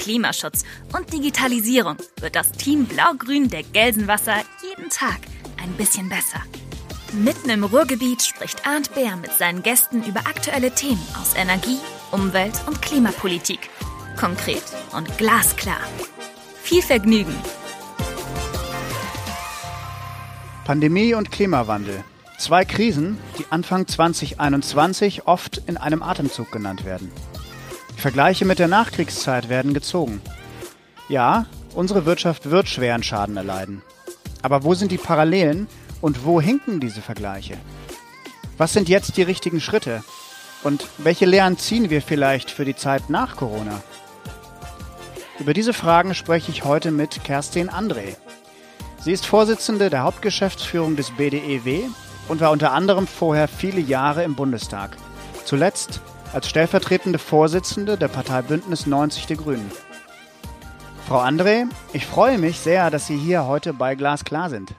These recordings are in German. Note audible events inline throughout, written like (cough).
Klimaschutz und Digitalisierung wird das Team Blau-Grün der Gelsenwasser jeden Tag ein bisschen besser. Mitten im Ruhrgebiet spricht Arndt Bär mit seinen Gästen über aktuelle Themen aus Energie, Umwelt und Klimapolitik. Konkret und glasklar. Viel Vergnügen! Pandemie und Klimawandel. Zwei Krisen, die Anfang 2021 oft in einem Atemzug genannt werden. Vergleiche mit der Nachkriegszeit werden gezogen. Ja, unsere Wirtschaft wird schweren Schaden erleiden. Aber wo sind die Parallelen und wo hinken diese Vergleiche? Was sind jetzt die richtigen Schritte? Und welche Lehren ziehen wir vielleicht für die Zeit nach Corona? Über diese Fragen spreche ich heute mit Kerstin André. Sie ist Vorsitzende der Hauptgeschäftsführung des BDEW und war unter anderem vorher viele Jahre im Bundestag. Zuletzt als stellvertretende Vorsitzende der Partei Bündnis 90 Der Grünen. Frau André, ich freue mich sehr, dass Sie hier heute bei Glasklar sind.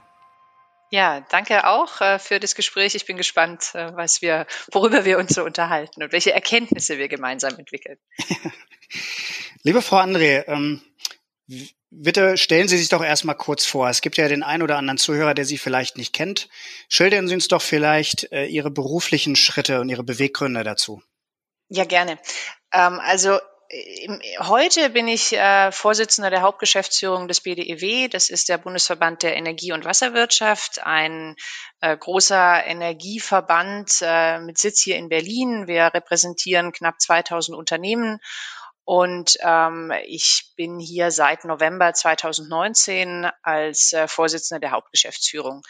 Ja, danke auch äh, für das Gespräch. Ich bin gespannt, äh, was wir, worüber wir uns so unterhalten und welche Erkenntnisse wir gemeinsam entwickeln. (laughs) Liebe Frau André, ähm, bitte stellen Sie sich doch erstmal kurz vor. Es gibt ja den einen oder anderen Zuhörer, der Sie vielleicht nicht kennt. Schildern Sie uns doch vielleicht äh, Ihre beruflichen Schritte und Ihre Beweggründe dazu. Ja, gerne. Ähm, also Heute bin ich äh, Vorsitzender der Hauptgeschäftsführung des BDEW. Das ist der Bundesverband der Energie- und Wasserwirtschaft, ein äh, großer Energieverband äh, mit Sitz hier in Berlin. Wir repräsentieren knapp 2000 Unternehmen und ähm, ich bin hier seit November 2019 als äh, Vorsitzender der Hauptgeschäftsführung.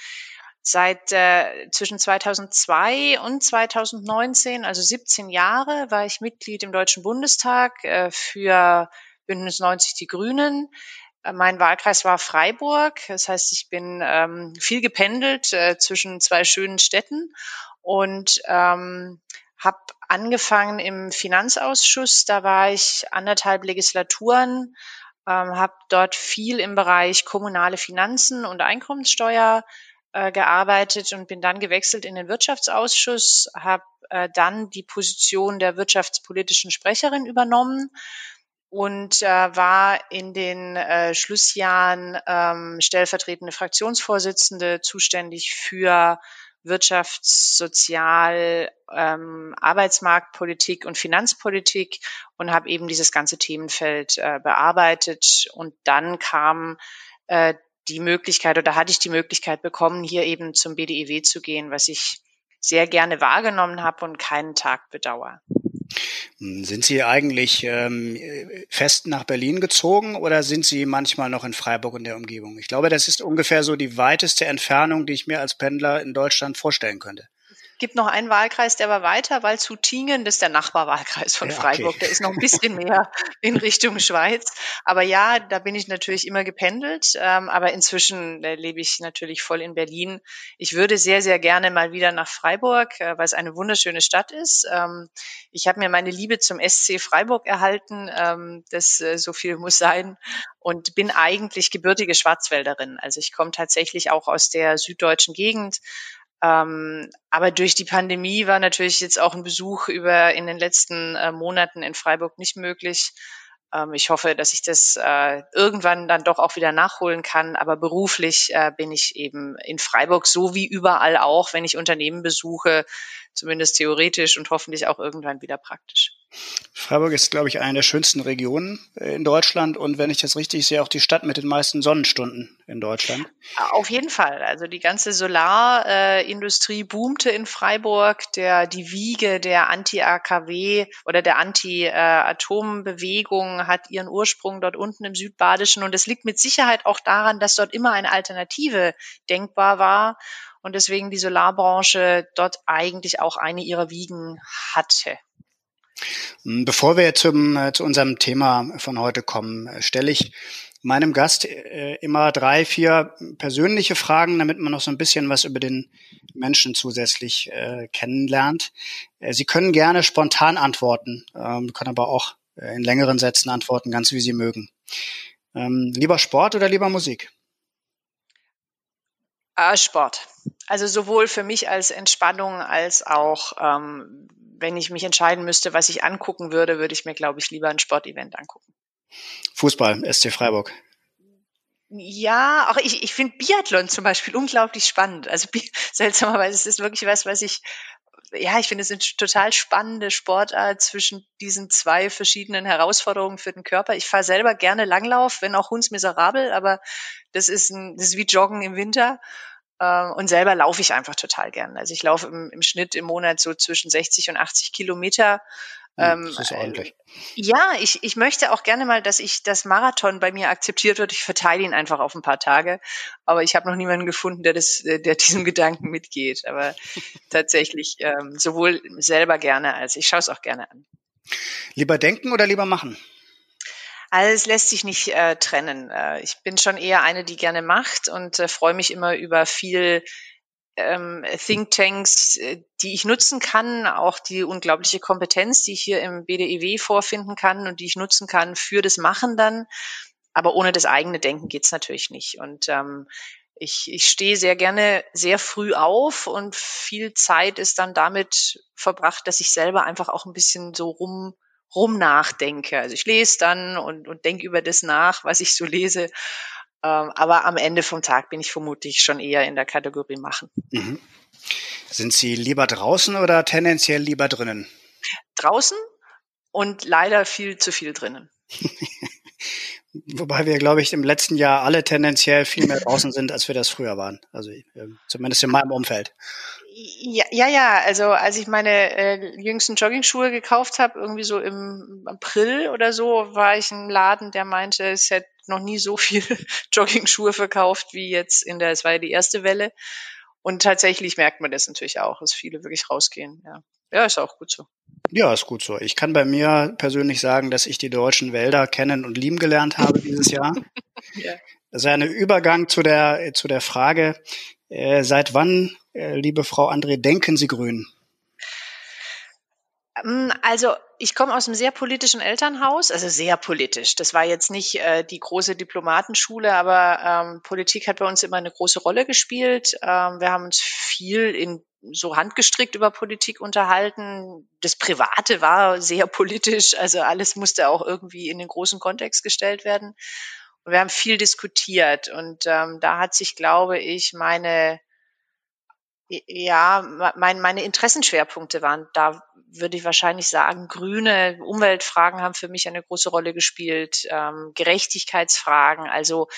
Seit äh, zwischen 2002 und 2019, also 17 Jahre, war ich Mitglied im Deutschen Bundestag äh, für Bündnis 90 Die Grünen. Äh, mein Wahlkreis war Freiburg. Das heißt, ich bin ähm, viel gependelt äh, zwischen zwei schönen Städten und ähm, habe angefangen im Finanzausschuss. Da war ich anderthalb Legislaturen, ähm, habe dort viel im Bereich kommunale Finanzen und Einkommenssteuer äh, gearbeitet und bin dann gewechselt in den Wirtschaftsausschuss, habe äh, dann die Position der wirtschaftspolitischen Sprecherin übernommen und äh, war in den äh, Schlussjahren ähm, stellvertretende Fraktionsvorsitzende zuständig für Wirtschafts-, Sozial-, ähm, Arbeitsmarktpolitik und Finanzpolitik und habe eben dieses ganze Themenfeld äh, bearbeitet. Und dann kam äh, die Möglichkeit oder hatte ich die Möglichkeit bekommen, hier eben zum BDEW zu gehen, was ich sehr gerne wahrgenommen habe und keinen Tag bedauere. Hm, sind Sie eigentlich ähm, fest nach Berlin gezogen oder sind Sie manchmal noch in Freiburg und der Umgebung? Ich glaube, das ist ungefähr so die weiteste Entfernung, die ich mir als Pendler in Deutschland vorstellen könnte gibt noch einen Wahlkreis, der war weiter, weil zu Tingen, das ist der Nachbarwahlkreis von ja, Freiburg, okay. der ist noch ein bisschen mehr (laughs) in Richtung Schweiz. Aber ja, da bin ich natürlich immer gependelt, ähm, aber inzwischen äh, lebe ich natürlich voll in Berlin. Ich würde sehr, sehr gerne mal wieder nach Freiburg, äh, weil es eine wunderschöne Stadt ist. Ähm, ich habe mir meine Liebe zum SC Freiburg erhalten, ähm, das äh, so viel muss sein und bin eigentlich gebürtige Schwarzwälderin. Also ich komme tatsächlich auch aus der süddeutschen Gegend, ähm, aber durch die Pandemie war natürlich jetzt auch ein Besuch über in den letzten äh, Monaten in Freiburg nicht möglich. Ähm, ich hoffe, dass ich das äh, irgendwann dann doch auch wieder nachholen kann. Aber beruflich äh, bin ich eben in Freiburg so wie überall auch, wenn ich Unternehmen besuche, zumindest theoretisch und hoffentlich auch irgendwann wieder praktisch. Freiburg ist, glaube ich, eine der schönsten Regionen äh, in Deutschland und wenn ich das richtig sehe, auch die Stadt mit den meisten Sonnenstunden in Deutschland. Auf jeden Fall. Also die ganze Solarindustrie boomte in Freiburg. Der, die Wiege der Anti-AKW oder der Anti-Atom-Bewegung hat ihren Ursprung dort unten im Südbadischen und es liegt mit Sicherheit auch daran, dass dort immer eine Alternative denkbar war und deswegen die Solarbranche dort eigentlich auch eine ihrer Wiegen hatte. Hm, bevor wir zum, äh, zu unserem Thema von heute kommen, äh, stelle ich meinem Gast äh, immer drei, vier persönliche Fragen, damit man noch so ein bisschen was über den Menschen zusätzlich kennenlernt. Sie können gerne spontan antworten, ähm, können aber auch in längeren Sätzen antworten, ganz wie Sie mögen. Ähm, lieber Sport oder lieber Musik? Sport. Also sowohl für mich als Entspannung als auch, ähm, wenn ich mich entscheiden müsste, was ich angucken würde, würde ich mir, glaube ich, lieber ein Sportevent angucken. Fußball, SC Freiburg. Ja, auch ich, ich finde Biathlon zum Beispiel unglaublich spannend. Also (laughs) seltsamerweise ist es wirklich was, was ich, ja, ich finde es eine total spannende Sportart zwischen diesen zwei verschiedenen Herausforderungen für den Körper. Ich fahre selber gerne Langlauf, wenn auch hundsmiserabel, aber das ist, ein, das ist wie Joggen im Winter. Ähm, und selber laufe ich einfach total gern. Also ich laufe im, im Schnitt im Monat so zwischen 60 und 80 Kilometer. Hm, das ist ordentlich. Äh, ja, ich, ich möchte auch gerne mal, dass ich das Marathon bei mir akzeptiert wird. Ich verteile ihn einfach auf ein paar Tage. Aber ich habe noch niemanden gefunden, der das, äh, der (laughs) diesem Gedanken mitgeht. Aber tatsächlich ähm, sowohl selber gerne als ich schaue es auch gerne an. Lieber denken oder lieber machen? Also es lässt sich nicht äh, trennen. Äh, ich bin schon eher eine, die gerne macht und äh, freue mich immer über viel ähm, Thinktanks, äh, die ich nutzen kann, auch die unglaubliche Kompetenz, die ich hier im BDEW vorfinden kann und die ich nutzen kann für das Machen dann. Aber ohne das eigene Denken geht's natürlich nicht. Und ähm, ich, ich stehe sehr gerne sehr früh auf und viel Zeit ist dann damit verbracht, dass ich selber einfach auch ein bisschen so rum rum nachdenke. Also ich lese dann und, und denke über das nach, was ich so lese. Ähm, aber am Ende vom Tag bin ich vermutlich schon eher in der Kategorie machen. Mhm. Sind Sie lieber draußen oder tendenziell lieber drinnen? Draußen und leider viel zu viel drinnen. (laughs) Wobei wir, glaube ich, im letzten Jahr alle tendenziell viel mehr draußen sind, als wir das früher waren. Also ähm, zumindest in meinem Umfeld. Ja, ja, ja, also als ich meine äh, jüngsten Jogging-Schuhe gekauft habe, irgendwie so im April oder so, war ich im Laden, der meinte, es hätte noch nie so viel (laughs) Jogging-Schuhe verkauft wie jetzt in der, es war ja die erste Welle. Und tatsächlich merkt man das natürlich auch, dass viele wirklich rausgehen. Ja, ja ist auch gut so. Ja, ist gut so. Ich kann bei mir persönlich sagen, dass ich die deutschen Wälder kennen und lieben gelernt habe dieses Jahr. (laughs) ja. Das ist ein Übergang zu der, zu der Frage, äh, seit wann, äh, liebe Frau André, denken Sie grün? Ähm, also ich komme aus einem sehr politischen Elternhaus, also sehr politisch. Das war jetzt nicht äh, die große Diplomatenschule, aber ähm, Politik hat bei uns immer eine große Rolle gespielt. Ähm, wir haben uns viel in so handgestrickt über Politik unterhalten. Das Private war sehr politisch, also alles musste auch irgendwie in den großen Kontext gestellt werden. Und wir haben viel diskutiert und ähm, da hat sich, glaube ich, meine ja, mein, meine Interessenschwerpunkte waren, da würde ich wahrscheinlich sagen, grüne Umweltfragen haben für mich eine große Rolle gespielt, ähm, Gerechtigkeitsfragen, also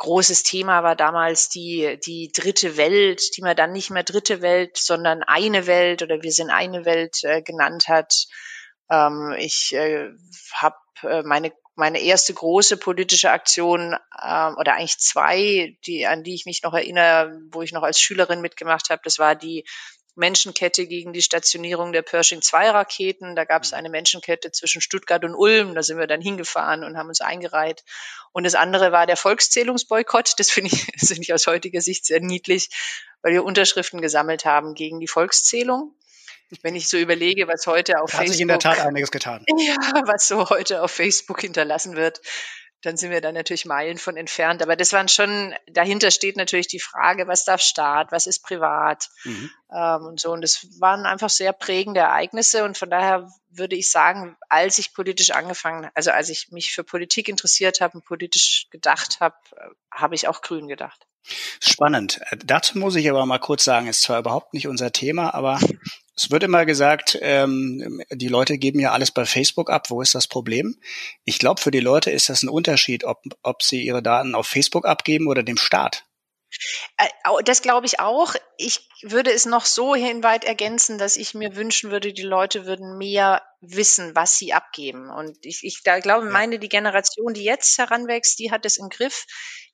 großes Thema war damals die, die dritte Welt, die man dann nicht mehr dritte Welt, sondern eine Welt oder wir sind eine Welt äh, genannt hat. Ähm, ich äh, habe äh, meine meine erste große politische Aktion ähm, oder eigentlich zwei, die an die ich mich noch erinnere, wo ich noch als Schülerin mitgemacht habe, das war die Menschenkette gegen die Stationierung der Pershing 2 Raketen. Da gab es mhm. eine Menschenkette zwischen Stuttgart und Ulm. Da sind wir dann hingefahren und haben uns eingereiht. Und das andere war der Volkszählungsboykott. Das finde ich, (laughs) das finde ich aus heutiger Sicht sehr niedlich, weil wir Unterschriften gesammelt haben gegen die Volkszählung. Wenn ich so überlege, was heute auf da Facebook. Hat sich in der Tat einiges getan. (laughs) Ja, was so heute auf Facebook hinterlassen wird, dann sind wir da natürlich Meilen von entfernt. Aber das waren schon, dahinter steht natürlich die Frage, was darf Staat, was ist privat mhm. ähm, und so. Und das waren einfach sehr prägende Ereignisse. Und von daher würde ich sagen, als ich politisch angefangen, also als ich mich für Politik interessiert habe und politisch gedacht habe, äh, habe ich auch grün gedacht. Spannend. Äh, dazu muss ich aber mal kurz sagen, ist zwar überhaupt nicht unser Thema, aber es wird immer gesagt, ähm, die Leute geben ja alles bei Facebook ab. Wo ist das Problem? Ich glaube, für die Leute ist das ein Unterschied, ob, ob sie ihre Daten auf Facebook abgeben oder dem Staat. Äh, das glaube ich auch. Ich würde es noch so hinweit ergänzen, dass ich mir wünschen würde, die Leute würden mehr wissen, was sie abgeben. Und ich, ich da glaube, meine, die Generation, die jetzt heranwächst, die hat es im Griff.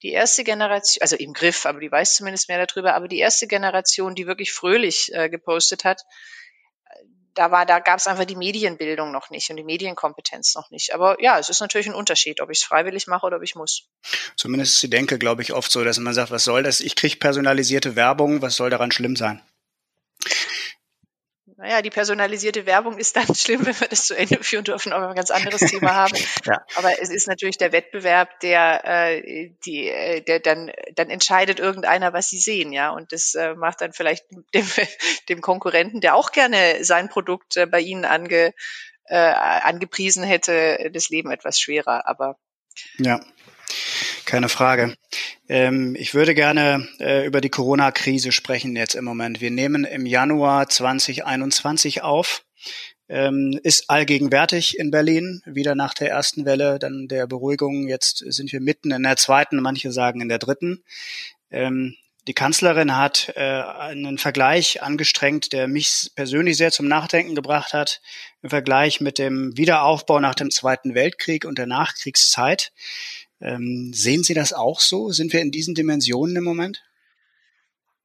Die erste Generation, also im Griff, aber die weiß zumindest mehr darüber, aber die erste Generation, die wirklich fröhlich äh, gepostet hat, da war, da gab es einfach die Medienbildung noch nicht und die Medienkompetenz noch nicht. Aber ja, es ist natürlich ein Unterschied, ob ich es freiwillig mache oder ob ich muss. Zumindest ist die Denke, glaube ich, oft so, dass man sagt, was soll das? Ich kriege personalisierte Werbung, was soll daran schlimm sein? Naja, die personalisierte Werbung ist dann (laughs) schlimm, wenn wir das zu Ende führen dürfen, aber ein ganz anderes Thema haben. ja. Aber es ist natürlich der Wettbewerb, der, äh, die, äh, der dann, dann entscheidet irgendeiner, was sie sehen, ja. Und das äh, macht dann vielleicht (laughs) dem, dem Konkurrenten, der auch gerne sein Produkt äh, bei Ihnen ange, äh, angepriesen hätte, das Leben etwas schwerer. Aber ja. Keine Frage. Ähm, ich würde gerne äh, über die Corona-Krise sprechen jetzt im Moment. Wir nehmen im Januar 2021 auf. Ähm, ist allgegenwärtig in Berlin, wieder nach der ersten Welle, dann der Beruhigung. Jetzt sind wir mitten in der zweiten, manche sagen in der dritten. Ähm, die Kanzlerin hat äh, einen Vergleich angestrengt, der mich persönlich sehr zum Nachdenken gebracht hat, im Vergleich mit dem Wiederaufbau nach dem Zweiten Weltkrieg und der Nachkriegszeit. Ähm, sehen Sie das auch so? Sind wir in diesen Dimensionen im Moment?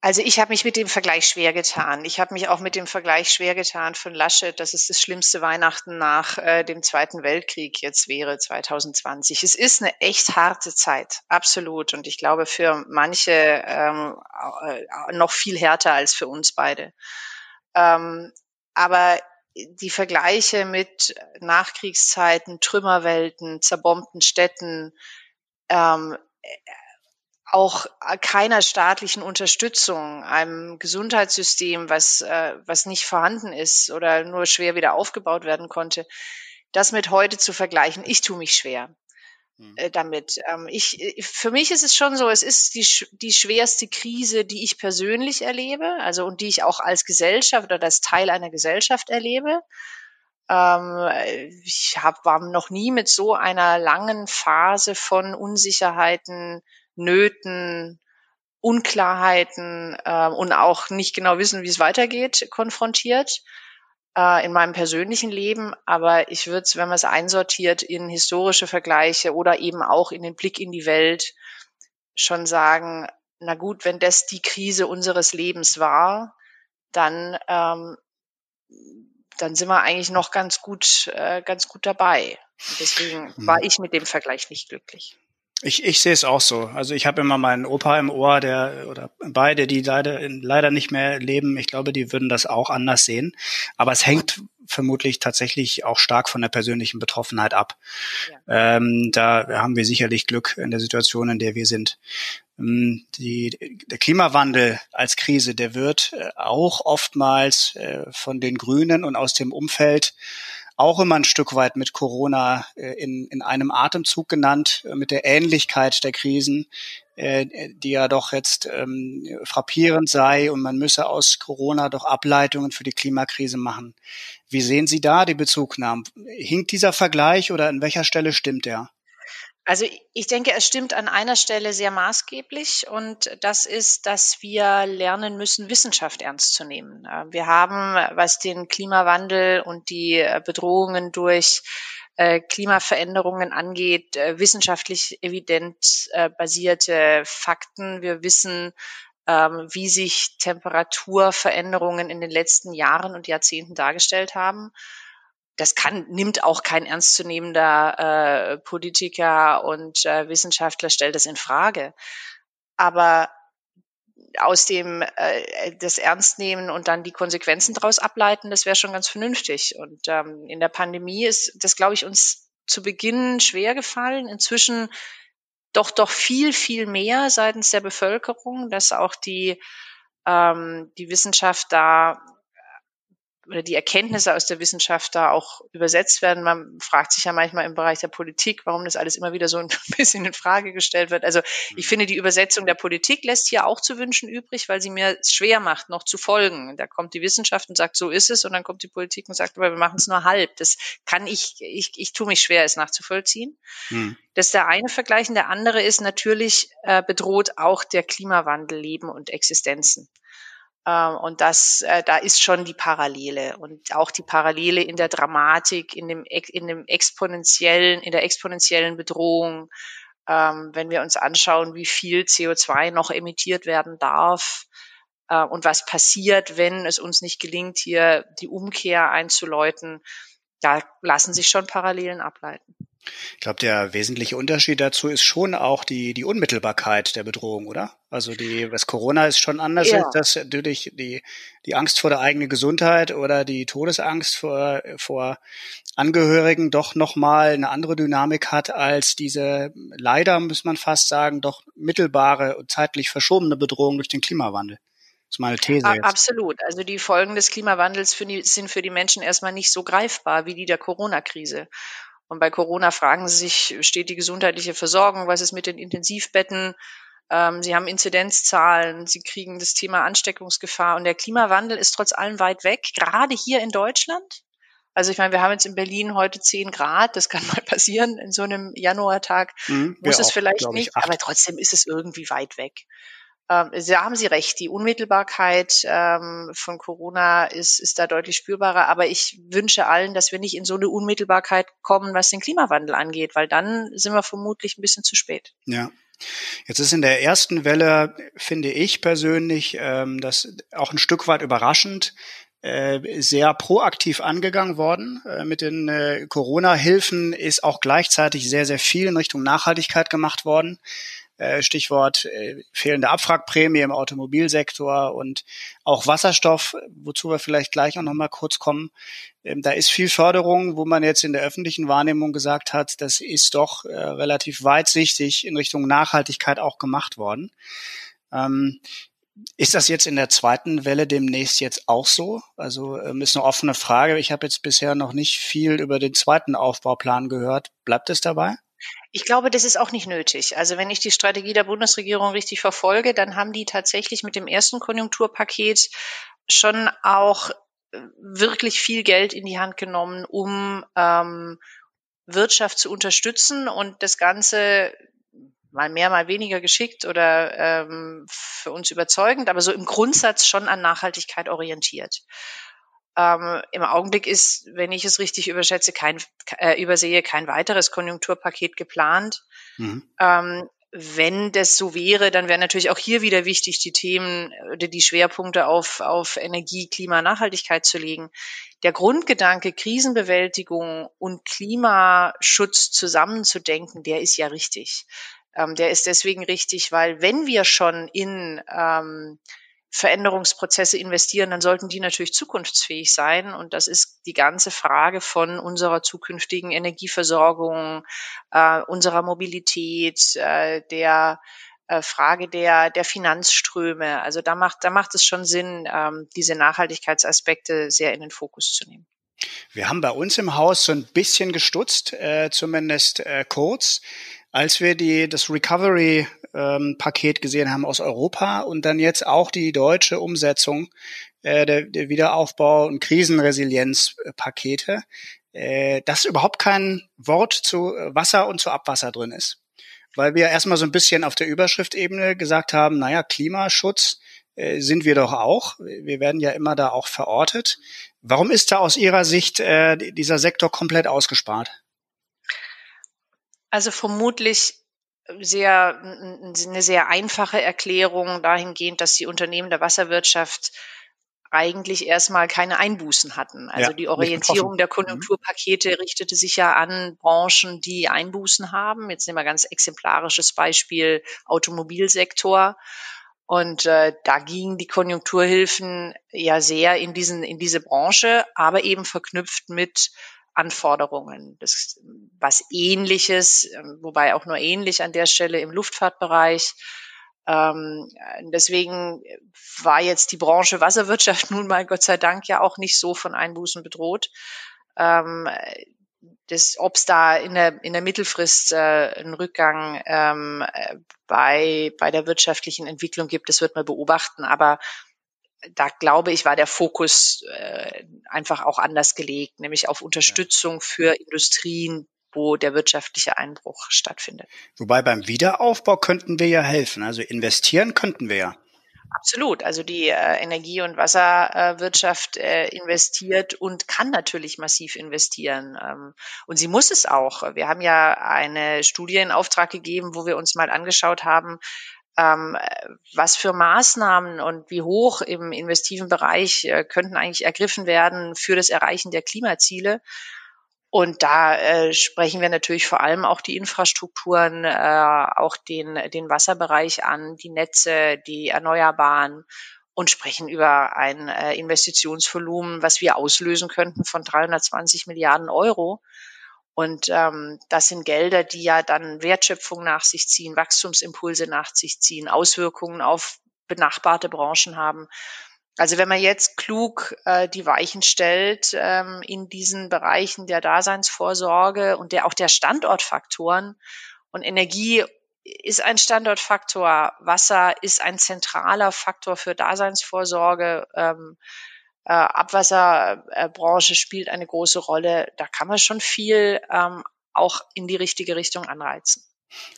Also ich habe mich mit dem Vergleich schwer getan. Ich habe mich auch mit dem Vergleich schwer getan von Laschet, dass es das schlimmste Weihnachten nach äh, dem Zweiten Weltkrieg jetzt wäre 2020. Es ist eine echt harte Zeit, absolut. Und ich glaube für manche ähm, äh, noch viel härter als für uns beide. Ähm, aber die Vergleiche mit Nachkriegszeiten, Trümmerwelten, zerbombten Städten, ähm, auch keiner staatlichen Unterstützung, einem Gesundheitssystem, was, äh, was nicht vorhanden ist oder nur schwer wieder aufgebaut werden konnte, das mit heute zu vergleichen, ich tue mich schwer hm. äh, damit. Ähm, ich, äh, für mich ist es schon so, es ist die, die schwerste Krise, die ich persönlich erlebe, also und die ich auch als Gesellschaft oder als Teil einer Gesellschaft erlebe. Ähm, ich hab, war noch nie mit so einer langen Phase von Unsicherheiten, Nöten, Unklarheiten äh, und auch nicht genau wissen, wie es weitergeht, konfrontiert äh, in meinem persönlichen Leben. Aber ich würde es, wenn man es einsortiert in historische Vergleiche oder eben auch in den Blick in die Welt, schon sagen, na gut, wenn das die Krise unseres Lebens war, dann ähm, dann sind wir eigentlich noch ganz gut, äh, ganz gut dabei. Und deswegen mhm. war ich mit dem Vergleich nicht glücklich. Ich, ich sehe es auch so. Also ich habe immer meinen Opa im Ohr, der oder beide, die leider leider nicht mehr leben. Ich glaube, die würden das auch anders sehen. Aber es hängt vermutlich tatsächlich auch stark von der persönlichen Betroffenheit ab. Ja. Ähm, da haben wir sicherlich Glück in der Situation, in der wir sind. Ähm, die, der Klimawandel als Krise, der wird äh, auch oftmals äh, von den Grünen und aus dem Umfeld auch immer ein Stück weit mit Corona äh, in, in einem Atemzug genannt, mit der Ähnlichkeit der Krisen, die ja doch jetzt ähm, frappierend sei und man müsse aus Corona doch Ableitungen für die Klimakrise machen. Wie sehen Sie da die Bezugnahmen? Hinkt dieser Vergleich oder an welcher Stelle stimmt er? Also ich denke, es stimmt an einer Stelle sehr maßgeblich und das ist, dass wir lernen müssen, Wissenschaft ernst zu nehmen. Äh, wir haben, was den Klimawandel und die äh, Bedrohungen durch äh, Klimaveränderungen angeht, wissenschaftlich evident basierte Fakten. Wir wissen, ähm, wie sich Temperaturveränderungen in den letzten Jahren und Jahrzehnten dargestellt haben das kann, nimmt auch kein ernstzunehmender äh, Politiker und äh, Wissenschaftler, stellt das in Frage. Aber aus dem äh, das Ernst nehmen und dann die Konsequenzen daraus ableiten, das wäre schon ganz vernünftig. Und ähm, in der Pandemie ist das, glaube ich, uns zu Beginn schwer gefallen. Inzwischen doch doch viel viel mehr seitens der Bevölkerung, dass auch die ähm, die Wissenschaft da oder die Erkenntnisse aus der Wissenschaft da auch übersetzt werden. Man fragt sich ja manchmal im Bereich der Politik, warum das alles immer wieder so ein (laughs) bisschen in Frage gestellt wird. Also ich mhm. finde, die Übersetzung der Politik lässt hier auch zu wünschen übrig, weil sie mir es schwer macht, noch zu folgen. Da kommt die Wissenschaft und sagt, so ist es, und dann kommt die Politik und sagt, aber wir machen es nur halb. Das kann ich, ich, ich tue mich schwer, es nachzuvollziehen. Hm. Das ist der eine Vergleich. Und der andere ist natürlich, äh, bedroht auch der Klimawandel Leben und Existenzen. Ähm, und das, äh, da ist schon die Parallele und auch die Parallele in der Dramatik, in dem, in dem exponentiellen, in der exponentiellen Bedrohung. Ähm, wenn wir uns anschauen, wie viel CO2 noch emittiert werden darf, äh, und was passiert, wenn es uns nicht gelingt, hier die Umkehr einzuläuten. Da lassen sich schon Parallelen ableiten. Ich glaube, der wesentliche Unterschied dazu ist schon auch die, die Unmittelbarkeit der Bedrohung, oder? Also die, was Corona ist schon anders, ja. ist das natürlich die, die Angst vor der eigenen Gesundheit oder die Todesangst vor, vor Angehörigen doch nochmal eine andere Dynamik hat als diese leider, muss man fast sagen, doch mittelbare und zeitlich verschobene Bedrohung durch den Klimawandel. Das ist meine These jetzt. Absolut. Also die Folgen des Klimawandels für die, sind für die Menschen erstmal nicht so greifbar wie die der Corona-Krise. Und bei Corona fragen sie sich, steht die gesundheitliche Versorgung, was ist mit den Intensivbetten? Ähm, sie haben Inzidenzzahlen, sie kriegen das Thema Ansteckungsgefahr und der Klimawandel ist trotz allem weit weg, gerade hier in Deutschland. Also ich meine, wir haben jetzt in Berlin heute 10 Grad, das kann (laughs) mal passieren in so einem Januartag. Mhm, Muss es auch, vielleicht nicht, aber trotzdem ist es irgendwie weit weg. Ähm, da haben Sie recht, die Unmittelbarkeit ähm, von Corona ist, ist da deutlich spürbarer. Aber ich wünsche allen, dass wir nicht in so eine Unmittelbarkeit kommen, was den Klimawandel angeht, weil dann sind wir vermutlich ein bisschen zu spät. Ja. Jetzt ist in der ersten Welle, finde ich persönlich, ähm, das auch ein Stück weit überraschend, äh, sehr proaktiv angegangen worden. Äh, mit den äh, Corona-Hilfen ist auch gleichzeitig sehr, sehr viel in Richtung Nachhaltigkeit gemacht worden. Äh, Stichwort äh, fehlende Abwrackprämie im Automobilsektor und auch Wasserstoff, wozu wir vielleicht gleich auch nochmal kurz kommen. Ähm, da ist viel Förderung, wo man jetzt in der öffentlichen Wahrnehmung gesagt hat, das ist doch äh, relativ weitsichtig in Richtung Nachhaltigkeit auch gemacht worden. Ähm, ist das jetzt in der zweiten Welle demnächst jetzt auch so? Also ähm, ist eine offene Frage. Ich habe jetzt bisher noch nicht viel über den zweiten Aufbauplan gehört. Bleibt es dabei? Ich glaube, das ist auch nicht nötig. Also wenn ich die Strategie der Bundesregierung richtig verfolge, dann haben die tatsächlich mit dem ersten Konjunkturpaket schon auch äh, wirklich viel Geld in die Hand genommen, um ähm, Wirtschaft zu unterstützen und das Ganze mal mehr, mal weniger geschickt oder ähm, für uns überzeugend, aber so im Grundsatz schon an Nachhaltigkeit orientiert. Ähm, Im Augenblick ist, wenn ich es richtig überschätze, kein, äh, übersehe, kein weiteres Konjunkturpaket geplant. Mhm. Ähm, wenn das so wäre, dann wäre natürlich auch hier wieder wichtig, die Themen oder die Schwerpunkte auf, auf Energie, Klima, Nachhaltigkeit zu legen. Der Grundgedanke, Krisenbewältigung und Klimaschutz zusammenzudenken, der ist ja richtig. Ähm, der ist deswegen richtig, weil wenn wir schon in ähm, Veränderungsprozesse investieren, dann sollten die natürlich zukunftsfähig sein. Und das ist die ganze Frage von unserer zukünftigen Energieversorgung, äh, unserer Mobilität, äh, der äh, Frage der, der Finanzströme. Also da macht, da macht es schon Sinn, ähm, diese Nachhaltigkeitsaspekte sehr in den Fokus zu nehmen. Wir haben bei uns im Haus so ein bisschen gestutzt, äh, zumindest äh, kurz, als wir die, das Recovery ähm, gesehen haben aus Europa und dann jetzt auch die deutsche Umsetzung äh, der, der Wiederaufbau- und Krisenresilienzpakete, äh, dass überhaupt kein Wort zu Wasser und zu Abwasser drin ist. Weil wir erstmal so ein bisschen auf der Überschriftebene gesagt haben, naja, Klimaschutz äh, sind wir doch auch. Wir werden ja immer da auch verortet. Warum ist da aus Ihrer Sicht äh, dieser Sektor komplett ausgespart? Also vermutlich sehr, eine sehr einfache Erklärung dahingehend, dass die Unternehmen der Wasserwirtschaft eigentlich erstmal keine Einbußen hatten. Also ja, die Orientierung der mhm. Konjunkturpakete richtete sich ja an Branchen, die Einbußen haben. Jetzt nehmen wir ganz exemplarisches Beispiel Automobilsektor. Und äh, da gingen die Konjunkturhilfen ja sehr in diesen in diese Branche, aber eben verknüpft mit Anforderungen. Das, was ähnliches, ähm, wobei auch nur ähnlich an der Stelle im Luftfahrtbereich. Ähm, deswegen war jetzt die Branche Wasserwirtschaft (laughs) nun mal Gott sei Dank ja auch nicht so von Einbußen bedroht. Ähm, ob es da in der, in der Mittelfrist äh, einen Rückgang ähm, bei, bei der wirtschaftlichen Entwicklung gibt, das wird man beobachten. Aber da glaube ich, war der Fokus äh, einfach auch anders gelegt, nämlich auf Unterstützung für Industrien, wo der wirtschaftliche Einbruch stattfindet. Wobei beim Wiederaufbau könnten wir ja helfen. Also investieren könnten wir ja. Absolut. Also die äh, Energie- und Wasserwirtschaft äh, investiert und kann natürlich massiv investieren. Ähm, und sie muss es auch. Wir haben ja eine Studie in Auftrag gegeben, wo wir uns mal angeschaut haben, ähm, was für Maßnahmen und wie hoch im investiven Bereich äh, könnten eigentlich ergriffen werden für das Erreichen der Klimaziele. Und da äh, sprechen wir natürlich vor allem auch die Infrastrukturen, äh, auch den, den Wasserbereich an, die Netze, die Erneuerbaren und sprechen über ein äh, Investitionsvolumen, was wir auslösen könnten von 320 Milliarden Euro. Und ähm, das sind Gelder, die ja dann Wertschöpfung nach sich ziehen, Wachstumsimpulse nach sich ziehen, Auswirkungen auf benachbarte Branchen haben. Also wenn man jetzt klug äh, die Weichen stellt ähm, in diesen Bereichen der Daseinsvorsorge und der auch der Standortfaktoren und Energie ist ein Standortfaktor, Wasser ist ein zentraler Faktor für Daseinsvorsorge. Ähm, äh, Abwasserbranche spielt eine große Rolle. Da kann man schon viel ähm, auch in die richtige Richtung anreizen.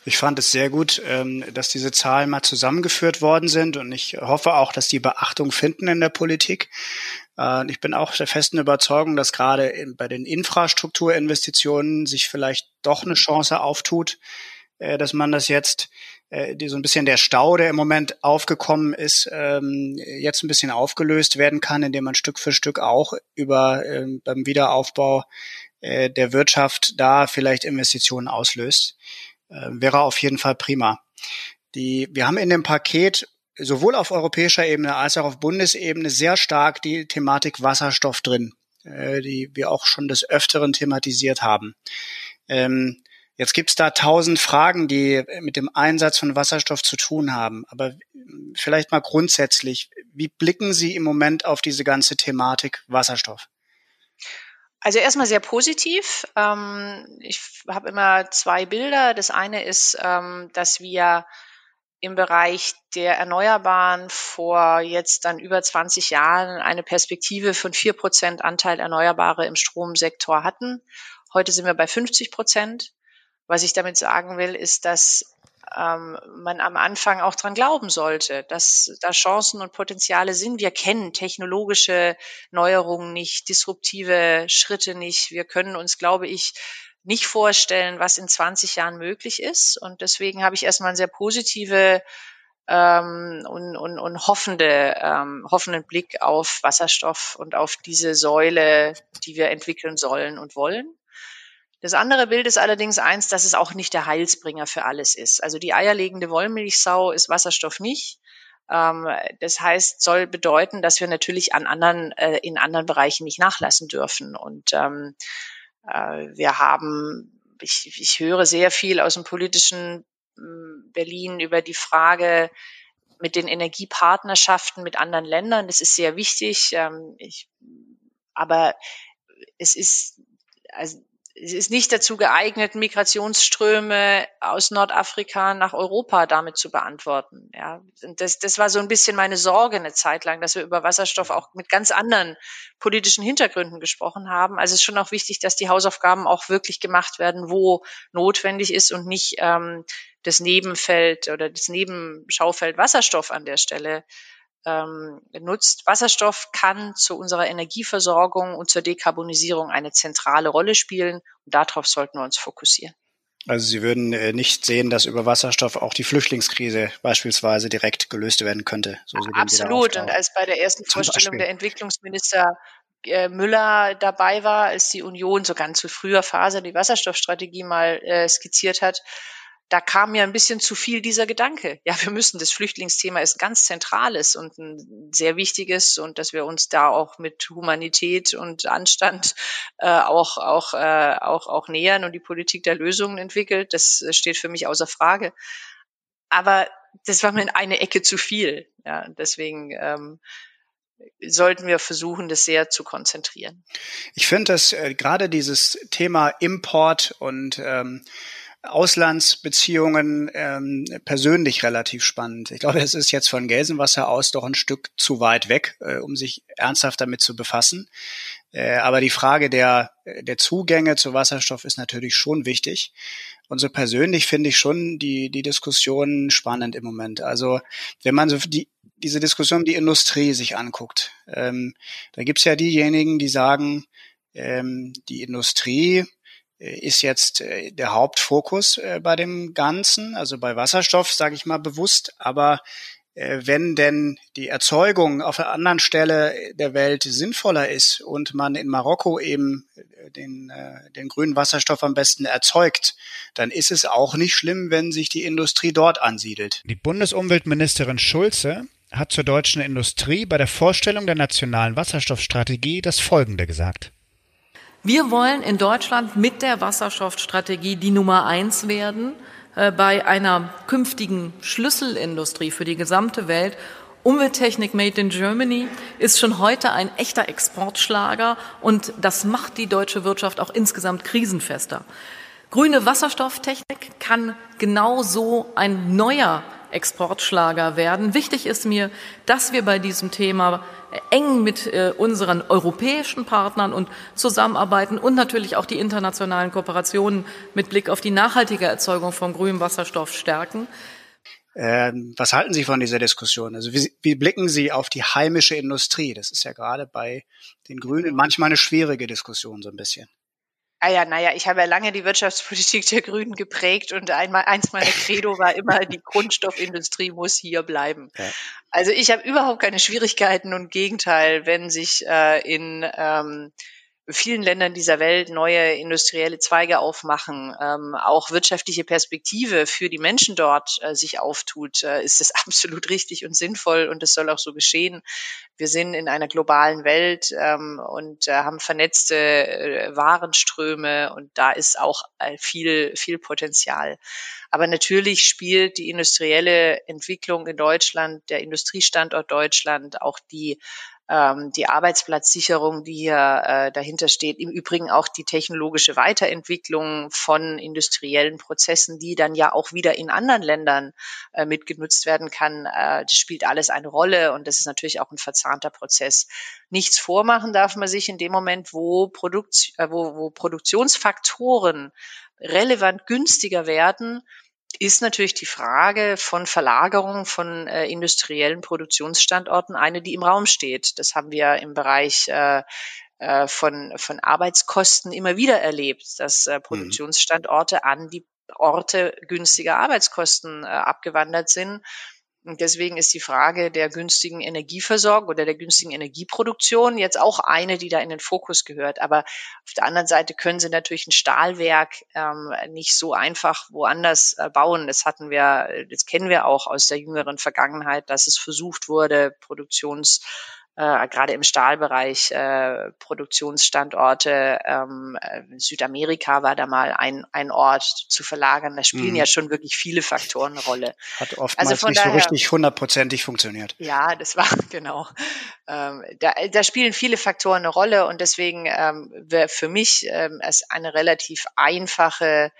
Ich fand es sehr gut, ähm, dass diese Zahlen mal zusammengeführt worden sind und ich hoffe auch, dass die Beachtung finden in der Politik. Äh, ich bin auch der festen Überzeugung, dass gerade bei den Infrastrukturinvestitionen sich vielleicht doch eine Chance auftut, äh, dass man das jetzt äh, die so ein bisschen der Stau, der im Moment aufgekommen ist, ähm, jetzt ein bisschen aufgelöst werden kann, indem man Stück für Stück auch über ähm, beim Wiederaufbau äh, der Wirtschaft da vielleicht Investitionen auslöst. Äh, wäre auf jeden Fall prima. Die, wir haben in dem Paket sowohl auf europäischer Ebene als auch auf Bundesebene sehr stark die Thematik Wasserstoff drin, äh, die wir auch schon des Öfteren thematisiert haben. Ähm, Jetzt gibt's da tausend Fragen, die mit dem Einsatz von Wasserstoff zu tun haben. Aber vielleicht mal grundsätzlich, wie blicken Sie im Moment auf diese ganze Thematik Wasserstoff? Also erstmal sehr positiv. Ähm, ich habe immer zwei Bilder. Das eine ist, ähm, dass wir im Bereich der Erneuerbaren vor jetzt dann über 20 Jahren eine Perspektive von vier Prozent Anteil Erneuerbare im Stromsektor hatten. Heute sind wir bei 50 Prozent. Was ich damit sagen will, ist, dass ähm, man am Anfang auch dran glauben sollte, dass da Chancen und Potenziale sind. Wir kennen technologische Neuerungen nicht, disruptive Schritte nicht. Wir können uns, glaube ich, nicht vorstellen, was in 20 Jahren möglich ist. Und deswegen habe ich erstmal eine sehr positive ähm, und, und, und hoffende, ähm, hoffenden Blick auf Wasserstoff und auf diese Säule, die wir entwickeln sollen und wollen. Das andere Bild ist allerdings eins, dass es auch nicht der Heilsbringer für alles ist. Also die eierlegende Wollmilchsau ist Wasserstoff nicht. Ähm, das heißt, soll bedeuten, dass wir natürlich an anderen, äh, in anderen Bereichen nicht nachlassen dürfen. Und ähm, äh, wir haben, ich, ich höre sehr viel aus dem politischen hm, Berlin über die Frage, mit den Energiepartnerschaften mit anderen Ländern. Das ist sehr wichtig. Ähm, ich, aber es ist, also ist nicht dazu geeignet, Migrationsströme aus Nordafrika nach Europa damit zu beantworten. Ja, und das, das war so ein bisschen meine Sorge eine Zeit lang, dass wir über Wasserstoff auch mit ganz anderen politischen Hintergründen gesprochen haben. Also es ist schon auch wichtig, dass die Hausaufgaben auch wirklich gemacht werden, wo notwendig ist und nicht ähm, das Nebenfeld oder das Nebenschaufeld Wasserstoff an der Stelle ähm, nutzt. Wasserstoff kann zu unserer Energieversorgung und zur Dekarbonisierung eine zentrale Rolle spielen und darauf sollten wir uns fokussieren. Also Sie würden äh, nicht sehen, dass über Wasserstoff auch die Flüchtlingskrise beispielsweise direkt gelöst werden könnte. So Absolut. Und als bei der ersten Vorstellung der Entwicklungsminister äh, Müller dabei war, als die Union so ganz zu früher Phase die Wasserstoffstrategie mal äh, skizziert hat, da kam mir ein bisschen zu viel dieser Gedanke. Ja, wir müssen, das Flüchtlingsthema ist ganz zentrales und ein sehr wichtiges und dass wir uns da auch mit Humanität und Anstand äh, auch, auch, äh, auch, auch nähern und die Politik der Lösungen entwickelt, das steht für mich außer Frage. Aber das war mir in eine Ecke zu viel. Ja, deswegen ähm, sollten wir versuchen, das sehr zu konzentrieren. Ich finde, dass äh, gerade dieses Thema Import und ähm, Auslandsbeziehungen ähm, persönlich relativ spannend. Ich glaube, es ist jetzt von Gelsenwasser aus doch ein Stück zu weit weg, äh, um sich ernsthaft damit zu befassen. Äh, aber die Frage der, der Zugänge zu Wasserstoff ist natürlich schon wichtig. Und so persönlich finde ich schon die, die Diskussion spannend im Moment. Also wenn man so die, diese Diskussion um die Industrie sich anguckt, ähm, da gibt's ja diejenigen, die sagen, ähm, die Industrie ist jetzt äh, der Hauptfokus äh, bei dem Ganzen, also bei Wasserstoff, sage ich mal bewusst. Aber wenn denn die Erzeugung auf einer anderen Stelle der Welt sinnvoller ist und man in Marokko eben den, den grünen Wasserstoff am besten erzeugt, dann ist es auch nicht schlimm, wenn sich die Industrie dort ansiedelt. Die Bundesumweltministerin Schulze hat zur deutschen Industrie bei der Vorstellung der nationalen Wasserstoffstrategie das Folgende gesagt. Wir wollen in Deutschland mit der Wasserstoffstrategie die Nummer eins werden äh, bei einer künftigen Schlüsselindustrie für die gesamte Welt. Umwelttechnik Made in Germany ist schon heute ein echter Exportschlager und das macht die deutsche Wirtschaft auch insgesamt krisenfester. Grüne Wasserstofftechnik kann genauso ein neuer Exportschlager werden. Wichtig ist mir, dass wir bei diesem Thema eng mit äh, unseren europäischen Partnern und zusammenarbeiten und natürlich auch die internationalen Kooperationen mit Blick auf die nachhaltige Erzeugung von grünem Wasserstoff stärken. Ähm, was halten Sie von dieser Diskussion? Also wie, wie blicken Sie auf die heimische Industrie? Das ist ja gerade bei den Grünen manchmal eine schwierige Diskussion so ein bisschen. Ah ja, naja, ich habe ja lange die Wirtschaftspolitik der Grünen geprägt und einmal eins meiner Credo war immer, die Grundstoffindustrie muss hier bleiben. Ja. Also ich habe überhaupt keine Schwierigkeiten und Gegenteil, wenn sich äh, in ähm, vielen Ländern dieser Welt neue industrielle Zweige aufmachen, ähm, auch wirtschaftliche Perspektive für die Menschen dort äh, sich auftut, äh, ist es (laughs) absolut richtig und sinnvoll und es soll auch so geschehen. Wir sind in einer globalen Welt ähm, und äh, haben vernetzte äh, Warenströme und da ist auch äh, viel, viel Potenzial. Aber natürlich spielt die industrielle Entwicklung in Deutschland, der Industriestandort Deutschland, auch die ähm, die Arbeitsplatzsicherung, die hier äh, dahinter steht. Im Übrigen auch die technologische Weiterentwicklung von industriellen Prozessen, die dann ja auch wieder in anderen Ländern äh, mitgenutzt werden kann. Äh, das spielt alles eine Rolle und das ist natürlich auch ein verzahnter Prozess. Nichts vormachen darf man sich in dem Moment, wo, Produkt, äh, wo, wo Produktionsfaktoren relevant günstiger werden, ist natürlich die Frage von Verlagerung von äh, industriellen Produktionsstandorten eine, die im Raum steht. Das haben wir im Bereich äh, äh von, von Arbeitskosten immer wieder erlebt, dass äh, mhm. Produktionsstandorte an die Orte günstiger Arbeitskosten äh, abgewandert sind. Und deswegen ist die Frage der günstigen Energieversorgung oder der günstigen Energieproduktion jetzt auch eine, die da in den Fokus gehört. Aber auf der anderen Seite können sie natürlich ein Stahlwerk ähm, nicht so einfach woanders äh, bauen. Das hatten wir, das kennen wir auch aus der jüngeren Vergangenheit, dass es versucht wurde, Produktions äh, gerade im Stahlbereich äh, Produktionsstandorte. Ähm, äh, Südamerika war da mal ein, ein Ort zu verlagern. Da spielen mhm. ja schon wirklich viele Faktoren eine Rolle. Hat oftmals also nicht daher, so richtig hundertprozentig funktioniert. Ja, das war (laughs) genau. Ähm, da, da spielen viele Faktoren eine Rolle und deswegen ähm, wäre für mich ähm, es eine relativ einfache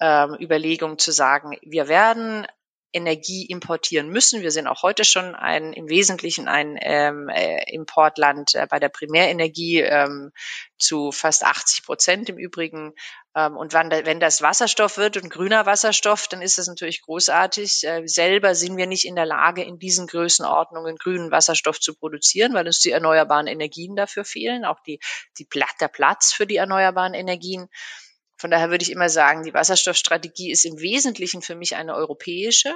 ähm, Überlegung zu sagen, wir werden Energie importieren müssen. Wir sind auch heute schon ein im Wesentlichen ein ähm, äh, Importland äh, bei der Primärenergie ähm, zu fast 80 Prozent im Übrigen. Ähm, und wann, wenn das Wasserstoff wird und grüner Wasserstoff, dann ist das natürlich großartig. Äh, selber sind wir nicht in der Lage, in diesen Größenordnungen grünen Wasserstoff zu produzieren, weil uns die erneuerbaren Energien dafür fehlen, auch die, die, der Platz für die erneuerbaren Energien. Von daher würde ich immer sagen, die Wasserstoffstrategie ist im Wesentlichen für mich eine europäische.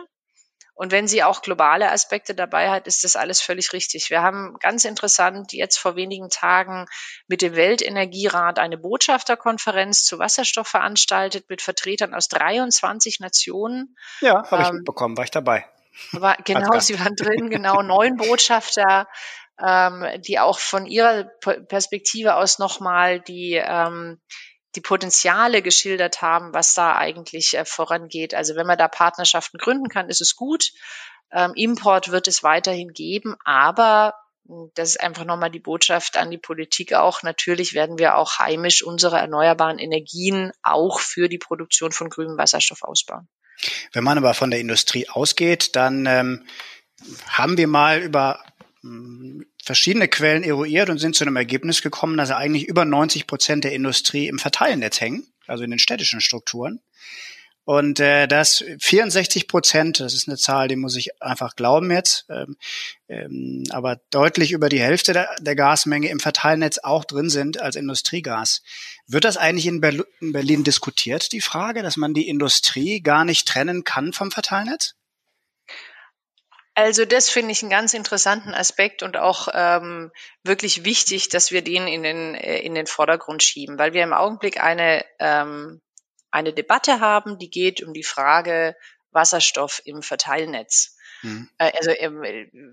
Und wenn sie auch globale Aspekte dabei hat, ist das alles völlig richtig. Wir haben ganz interessant jetzt vor wenigen Tagen mit dem Weltenergierat eine Botschafterkonferenz zu Wasserstoff veranstaltet mit Vertretern aus 23 Nationen. Ja, habe ich ähm, mitbekommen, war ich dabei. War, genau, sie waren drin, genau, neun Botschafter, ähm, die auch von ihrer Perspektive aus nochmal die ähm, die Potenziale geschildert haben, was da eigentlich äh, vorangeht. Also wenn man da Partnerschaften gründen kann, ist es gut. Ähm, Import wird es weiterhin geben, aber hm, das ist einfach nochmal die Botschaft an die Politik auch. Natürlich werden wir auch heimisch unsere erneuerbaren Energien auch für die Produktion von grünem Wasserstoff ausbauen. Wenn man aber von der Industrie ausgeht, dann ähm, haben wir mal über hm, verschiedene Quellen eruiert und sind zu einem Ergebnis gekommen, dass eigentlich über 90 Prozent der Industrie im Verteilnetz hängen, also in den städtischen Strukturen. Und äh, das 64 Prozent, das ist eine Zahl, die muss ich einfach glauben jetzt, ähm, ähm, aber deutlich über die Hälfte der, der Gasmenge im Verteilnetz auch drin sind als Industriegas. Wird das eigentlich in, Berl in Berlin diskutiert, die Frage, dass man die Industrie gar nicht trennen kann vom Verteilnetz? Also das finde ich einen ganz interessanten Aspekt und auch ähm, wirklich wichtig, dass wir den in den, äh, in den Vordergrund schieben, weil wir im Augenblick eine, ähm, eine Debatte haben, die geht um die Frage Wasserstoff im Verteilnetz. Mhm. Äh, also ähm,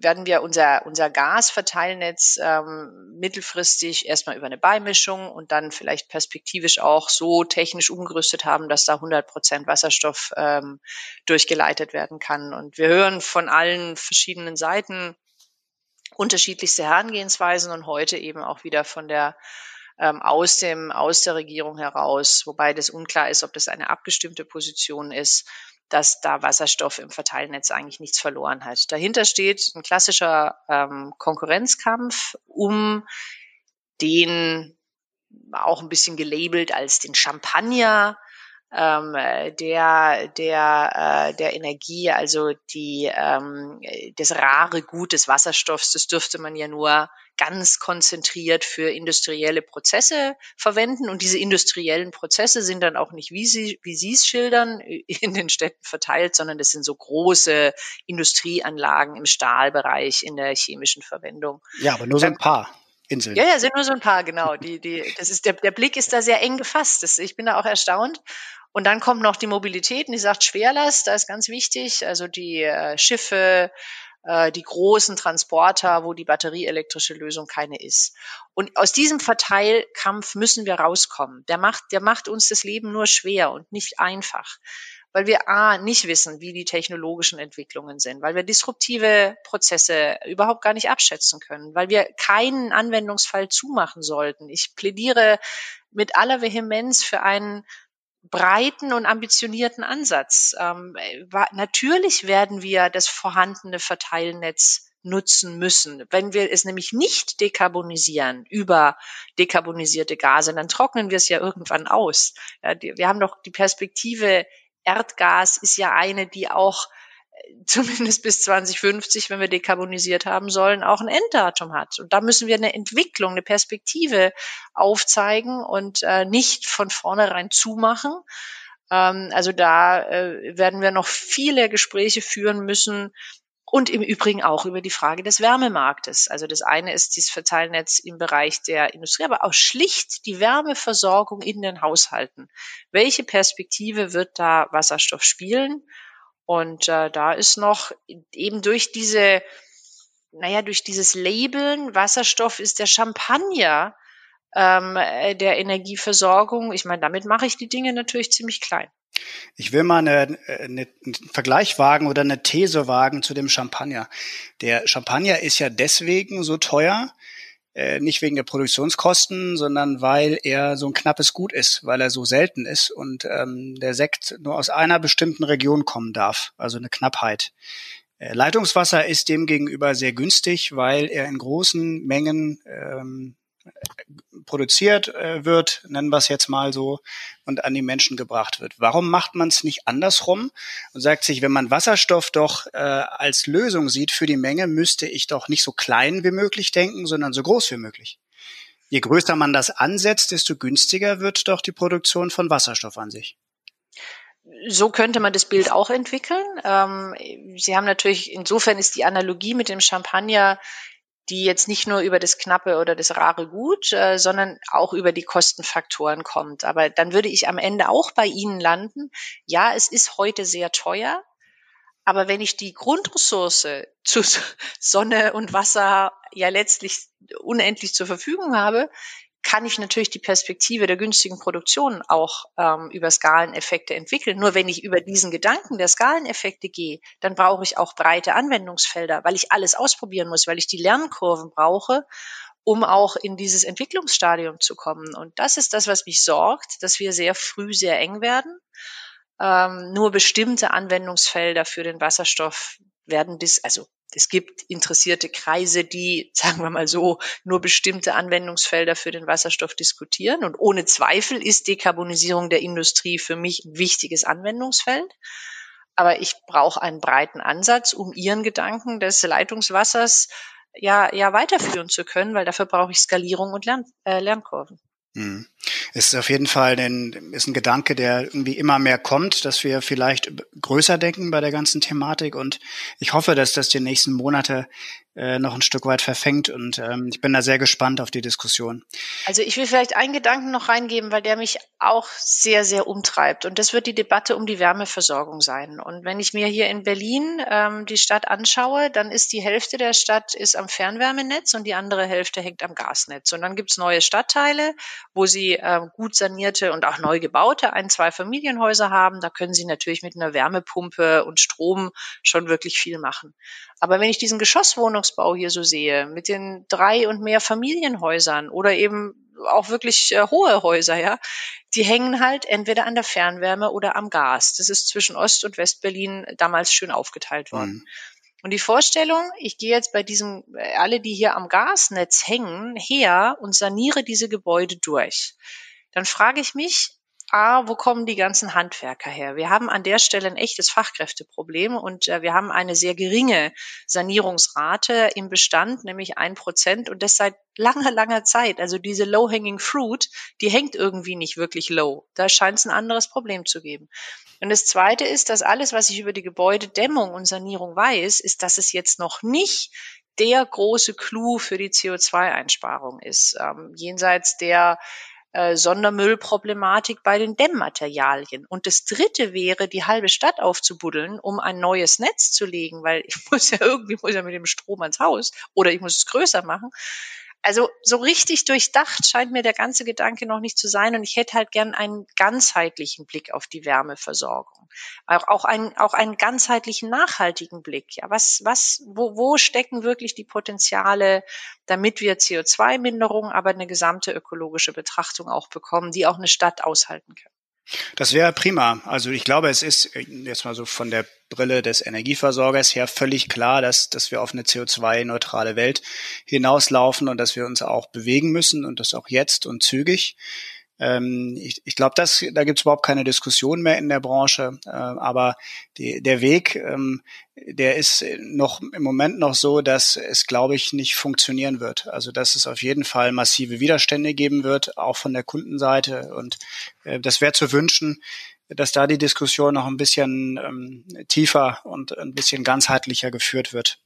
werden wir unser, unser Gasverteilnetz ähm, mittelfristig erstmal über eine Beimischung und dann vielleicht perspektivisch auch so technisch umgerüstet haben, dass da 100 Prozent Wasserstoff ähm, durchgeleitet werden kann. Und wir hören von allen verschiedenen Seiten unterschiedlichste Herangehensweisen und heute eben auch wieder von der ähm, aus dem aus der Regierung heraus, wobei das unklar ist, ob das eine abgestimmte Position ist dass da Wasserstoff im Verteilnetz eigentlich nichts verloren hat. Dahinter steht ein klassischer ähm, Konkurrenzkampf um den auch ein bisschen gelabelt als den Champagner ähm, der, der, äh, der Energie, also die, ähm, das rare Gut des Wasserstoffs, das dürfte man ja nur ganz konzentriert für industrielle Prozesse verwenden. Und diese industriellen Prozesse sind dann auch nicht, wie Sie, wie Sie es schildern, (laughs) in den Städten verteilt, sondern das sind so große Industrieanlagen im Stahlbereich, in der chemischen Verwendung. Ja, aber nur so ein paar. Inseln. Ja, ja, sind nur so ein paar, genau. Die, die, das ist der, der Blick ist da sehr eng gefasst. Das, ich bin da auch erstaunt. Und dann kommt noch die Mobilität, und die sagt Schwerlast, da ist ganz wichtig, also die äh, Schiffe, äh, die großen Transporter, wo die batterieelektrische Lösung keine ist. Und aus diesem Verteilkampf müssen wir rauskommen. Der macht, der macht uns das Leben nur schwer und nicht einfach weil wir A, nicht wissen, wie die technologischen Entwicklungen sind, weil wir disruptive Prozesse überhaupt gar nicht abschätzen können, weil wir keinen Anwendungsfall zumachen sollten. Ich plädiere mit aller Vehemenz für einen breiten und ambitionierten Ansatz. Ähm, natürlich werden wir das vorhandene Verteilnetz nutzen müssen. Wenn wir es nämlich nicht dekarbonisieren über dekarbonisierte Gase, dann trocknen wir es ja irgendwann aus. Ja, die, wir haben doch die Perspektive, Erdgas ist ja eine, die auch (laughs) zumindest bis 2050, wenn wir dekarbonisiert haben sollen, auch ein Enddatum hat. Und da müssen wir eine Entwicklung, eine Perspektive aufzeigen und äh, nicht von vornherein zumachen. Ähm, also da äh, werden wir noch viele Gespräche führen müssen, und im Übrigen auch über die Frage des Wärmemarktes. Also das eine ist dieses Verteilnetz im Bereich der Industrie, aber auch schlicht die Wärmeversorgung in den Haushalten. Welche Perspektive wird da Wasserstoff spielen? Und äh, da ist noch eben durch diese, naja, durch dieses Labeln, Wasserstoff ist der Champagner ähm, äh, der Energieversorgung. Ich meine, damit mache ich die Dinge natürlich ziemlich klein. Ich will mal eine, eine, einen Vergleich wagen oder eine These wagen zu dem Champagner. Der Champagner ist ja deswegen so teuer, äh, nicht wegen der Produktionskosten, sondern weil er so ein knappes Gut ist, weil er so selten ist und ähm, der Sekt nur aus einer bestimmten Region kommen darf, also eine Knappheit. Äh, Leitungswasser ist demgegenüber sehr günstig, weil er in großen Mengen ähm, produziert äh, wird, nennen wir es jetzt mal so, und an die Menschen gebracht wird. Warum macht man es nicht andersrum und sagt sich, wenn man Wasserstoff doch äh, als Lösung sieht für die Menge, müsste ich doch nicht so klein wie möglich denken, sondern so groß wie möglich. Je größer man das ansetzt, desto günstiger wird doch die Produktion von Wasserstoff an sich. So könnte man das Bild auch entwickeln. Ähm, Sie haben natürlich, insofern ist die Analogie mit dem Champagner die jetzt nicht nur über das knappe oder das rare Gut, äh, sondern auch über die Kostenfaktoren kommt. Aber dann würde ich am Ende auch bei Ihnen landen. Ja, es ist heute sehr teuer, aber wenn ich die Grundressource (laughs) zu Sonne und Wasser ja letztlich unendlich zur Verfügung habe, kann ich natürlich die Perspektive der günstigen Produktion auch ähm, über Skaleneffekte entwickeln. Nur wenn ich über diesen Gedanken der Skaleneffekte gehe, dann brauche ich auch breite Anwendungsfelder, weil ich alles ausprobieren muss, weil ich die Lernkurven brauche, um auch in dieses Entwicklungsstadium zu kommen. Und das ist das, was mich sorgt, dass wir sehr früh sehr eng werden. Ähm, nur bestimmte Anwendungsfelder für den Wasserstoff werden dis also Es gibt interessierte Kreise, die, (laughs) sagen wir mal so, nur bestimmte Anwendungsfelder für den Wasserstoff diskutieren. Und ohne Zweifel ist Dekarbonisierung der Industrie für mich ein wichtiges Anwendungsfeld. Aber ich brauche einen breiten Ansatz, um Ihren Gedanken des Leitungswassers ja, ja weiterführen zu können, weil dafür brauche ich Skalierung und Lern, äh, Lernkurven. Hm. Ist auf jeden Fall ein, ist ein Gedanke, der irgendwie immer mehr kommt, dass wir vielleicht größer denken bei der ganzen Thematik. Und ich hoffe, dass das die nächsten Monate äh, noch ein Stück weit verfängt. Und ähm, ich bin da sehr gespannt auf die Diskussion. Also ich will vielleicht einen Gedanken noch reingeben, weil der mich auch sehr, sehr umtreibt. Und das wird die Debatte um die Wärmeversorgung sein. Und wenn ich mir hier in Berlin ähm, die Stadt anschaue, dann ist die Hälfte der Stadt ist am Fernwärmenetz und die andere Hälfte hängt am Gasnetz. Und dann gibt's neue Stadtteile, wo sie ähm, gut sanierte und auch neu gebaute ein, zwei Familienhäuser haben. Da können sie natürlich mit einer Wärmepumpe und Strom schon wirklich viel machen. Aber wenn ich diesen Geschosswohnungsbau hier so sehe, mit den drei und mehr Familienhäusern oder eben auch wirklich äh, hohe Häuser, ja, die hängen halt entweder an der Fernwärme oder am Gas. Das ist zwischen Ost- und Westberlin damals schön aufgeteilt worden. Mhm. Und die Vorstellung, ich gehe jetzt bei diesem, äh, alle, die hier am Gasnetz hängen, her und saniere diese Gebäude durch. Dann frage ich mich, A, wo kommen die ganzen Handwerker her? Wir haben an der Stelle ein echtes Fachkräfteproblem und äh, wir haben eine sehr geringe Sanierungsrate im Bestand, nämlich ein Prozent und das seit langer, langer Zeit. Also diese low-hanging fruit, die hängt irgendwie nicht wirklich low. Da scheint es ein anderes Problem zu geben. Und das Zweite ist, dass alles, was ich über die Gebäudedämmung und Sanierung weiß, ist, dass es jetzt noch nicht der große Clou für die CO2-Einsparung ist. Ähm, jenseits der äh, Sondermüllproblematik bei den Dämmmaterialien. Und das Dritte wäre, die halbe Stadt aufzubuddeln, um ein neues Netz zu legen, weil (laughs) ich muss ja irgendwie muss ja mit dem Strom ans Haus oder ich muss es größer machen. Also so richtig durchdacht scheint mir der ganze Gedanke noch nicht zu sein und ich hätte halt gern einen ganzheitlichen Blick auf die Wärmeversorgung. Auch, auch, einen, auch einen ganzheitlichen, nachhaltigen Blick. Ja, was, was, wo, wo stecken wirklich die Potenziale, damit wir CO2-Minderung, aber eine gesamte ökologische Betrachtung auch bekommen, die auch eine Stadt aushalten kann? Das wäre prima. Also ich glaube, es ist äh, jetzt mal so von der Brille des Energieversorgers her völlig klar, dass, dass wir auf eine CO2-neutrale Welt hinauslaufen und dass wir uns auch bewegen müssen und das auch jetzt und zügig. Ähm, ich ich glaube, da gibt es überhaupt keine Diskussion mehr in der Branche. Äh, aber die, der Weg, ähm, der ist noch im Moment noch so, dass es, glaube ich, nicht funktionieren wird. Also dass es auf jeden Fall massive Widerstände geben wird, auch von der Kundenseite. Und äh, das wäre zu wünschen, dass da die Diskussion noch ein bisschen ähm, tiefer und ein bisschen ganzheitlicher geführt wird.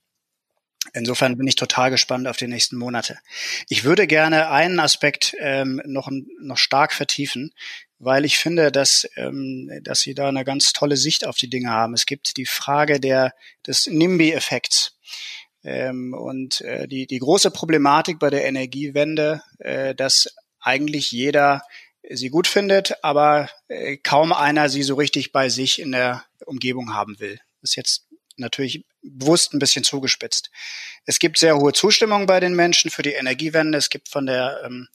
Insofern bin ich total gespannt auf die nächsten Monate. Ich würde gerne einen Aspekt ähm, noch, noch stark vertiefen, weil ich finde, dass, ähm, dass Sie da eine ganz tolle Sicht auf die Dinge haben. Es gibt die Frage der, des NIMBY-Effekts. Ähm, und äh, die, die große Problematik bei der Energiewende, äh, dass eigentlich jeder sie gut findet, aber äh, kaum einer sie so richtig bei sich in der Umgebung haben will. Das ist jetzt natürlich bewusst ein bisschen zugespitzt. Es gibt sehr hohe Zustimmung bei den Menschen für die Energiewende. Es gibt von der ähm,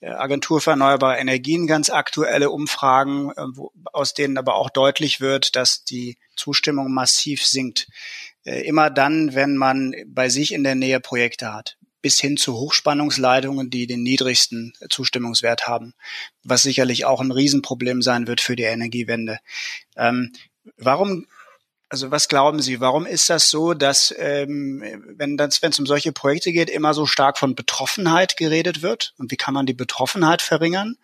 Agentur für erneuerbare Energien ganz aktuelle Umfragen, äh, wo, aus denen aber auch deutlich wird, dass die Zustimmung massiv sinkt. Äh, immer dann, wenn man bei sich in der Nähe Projekte hat bis hin zu Hochspannungsleitungen, die den niedrigsten Zustimmungswert haben, was sicherlich auch ein Riesenproblem sein wird für die Energiewende. Ähm, warum also was glauben Sie, warum ist das so, dass ähm, wenn es um solche Projekte geht, immer so stark von Betroffenheit geredet wird? Und wie kann man die Betroffenheit verringern?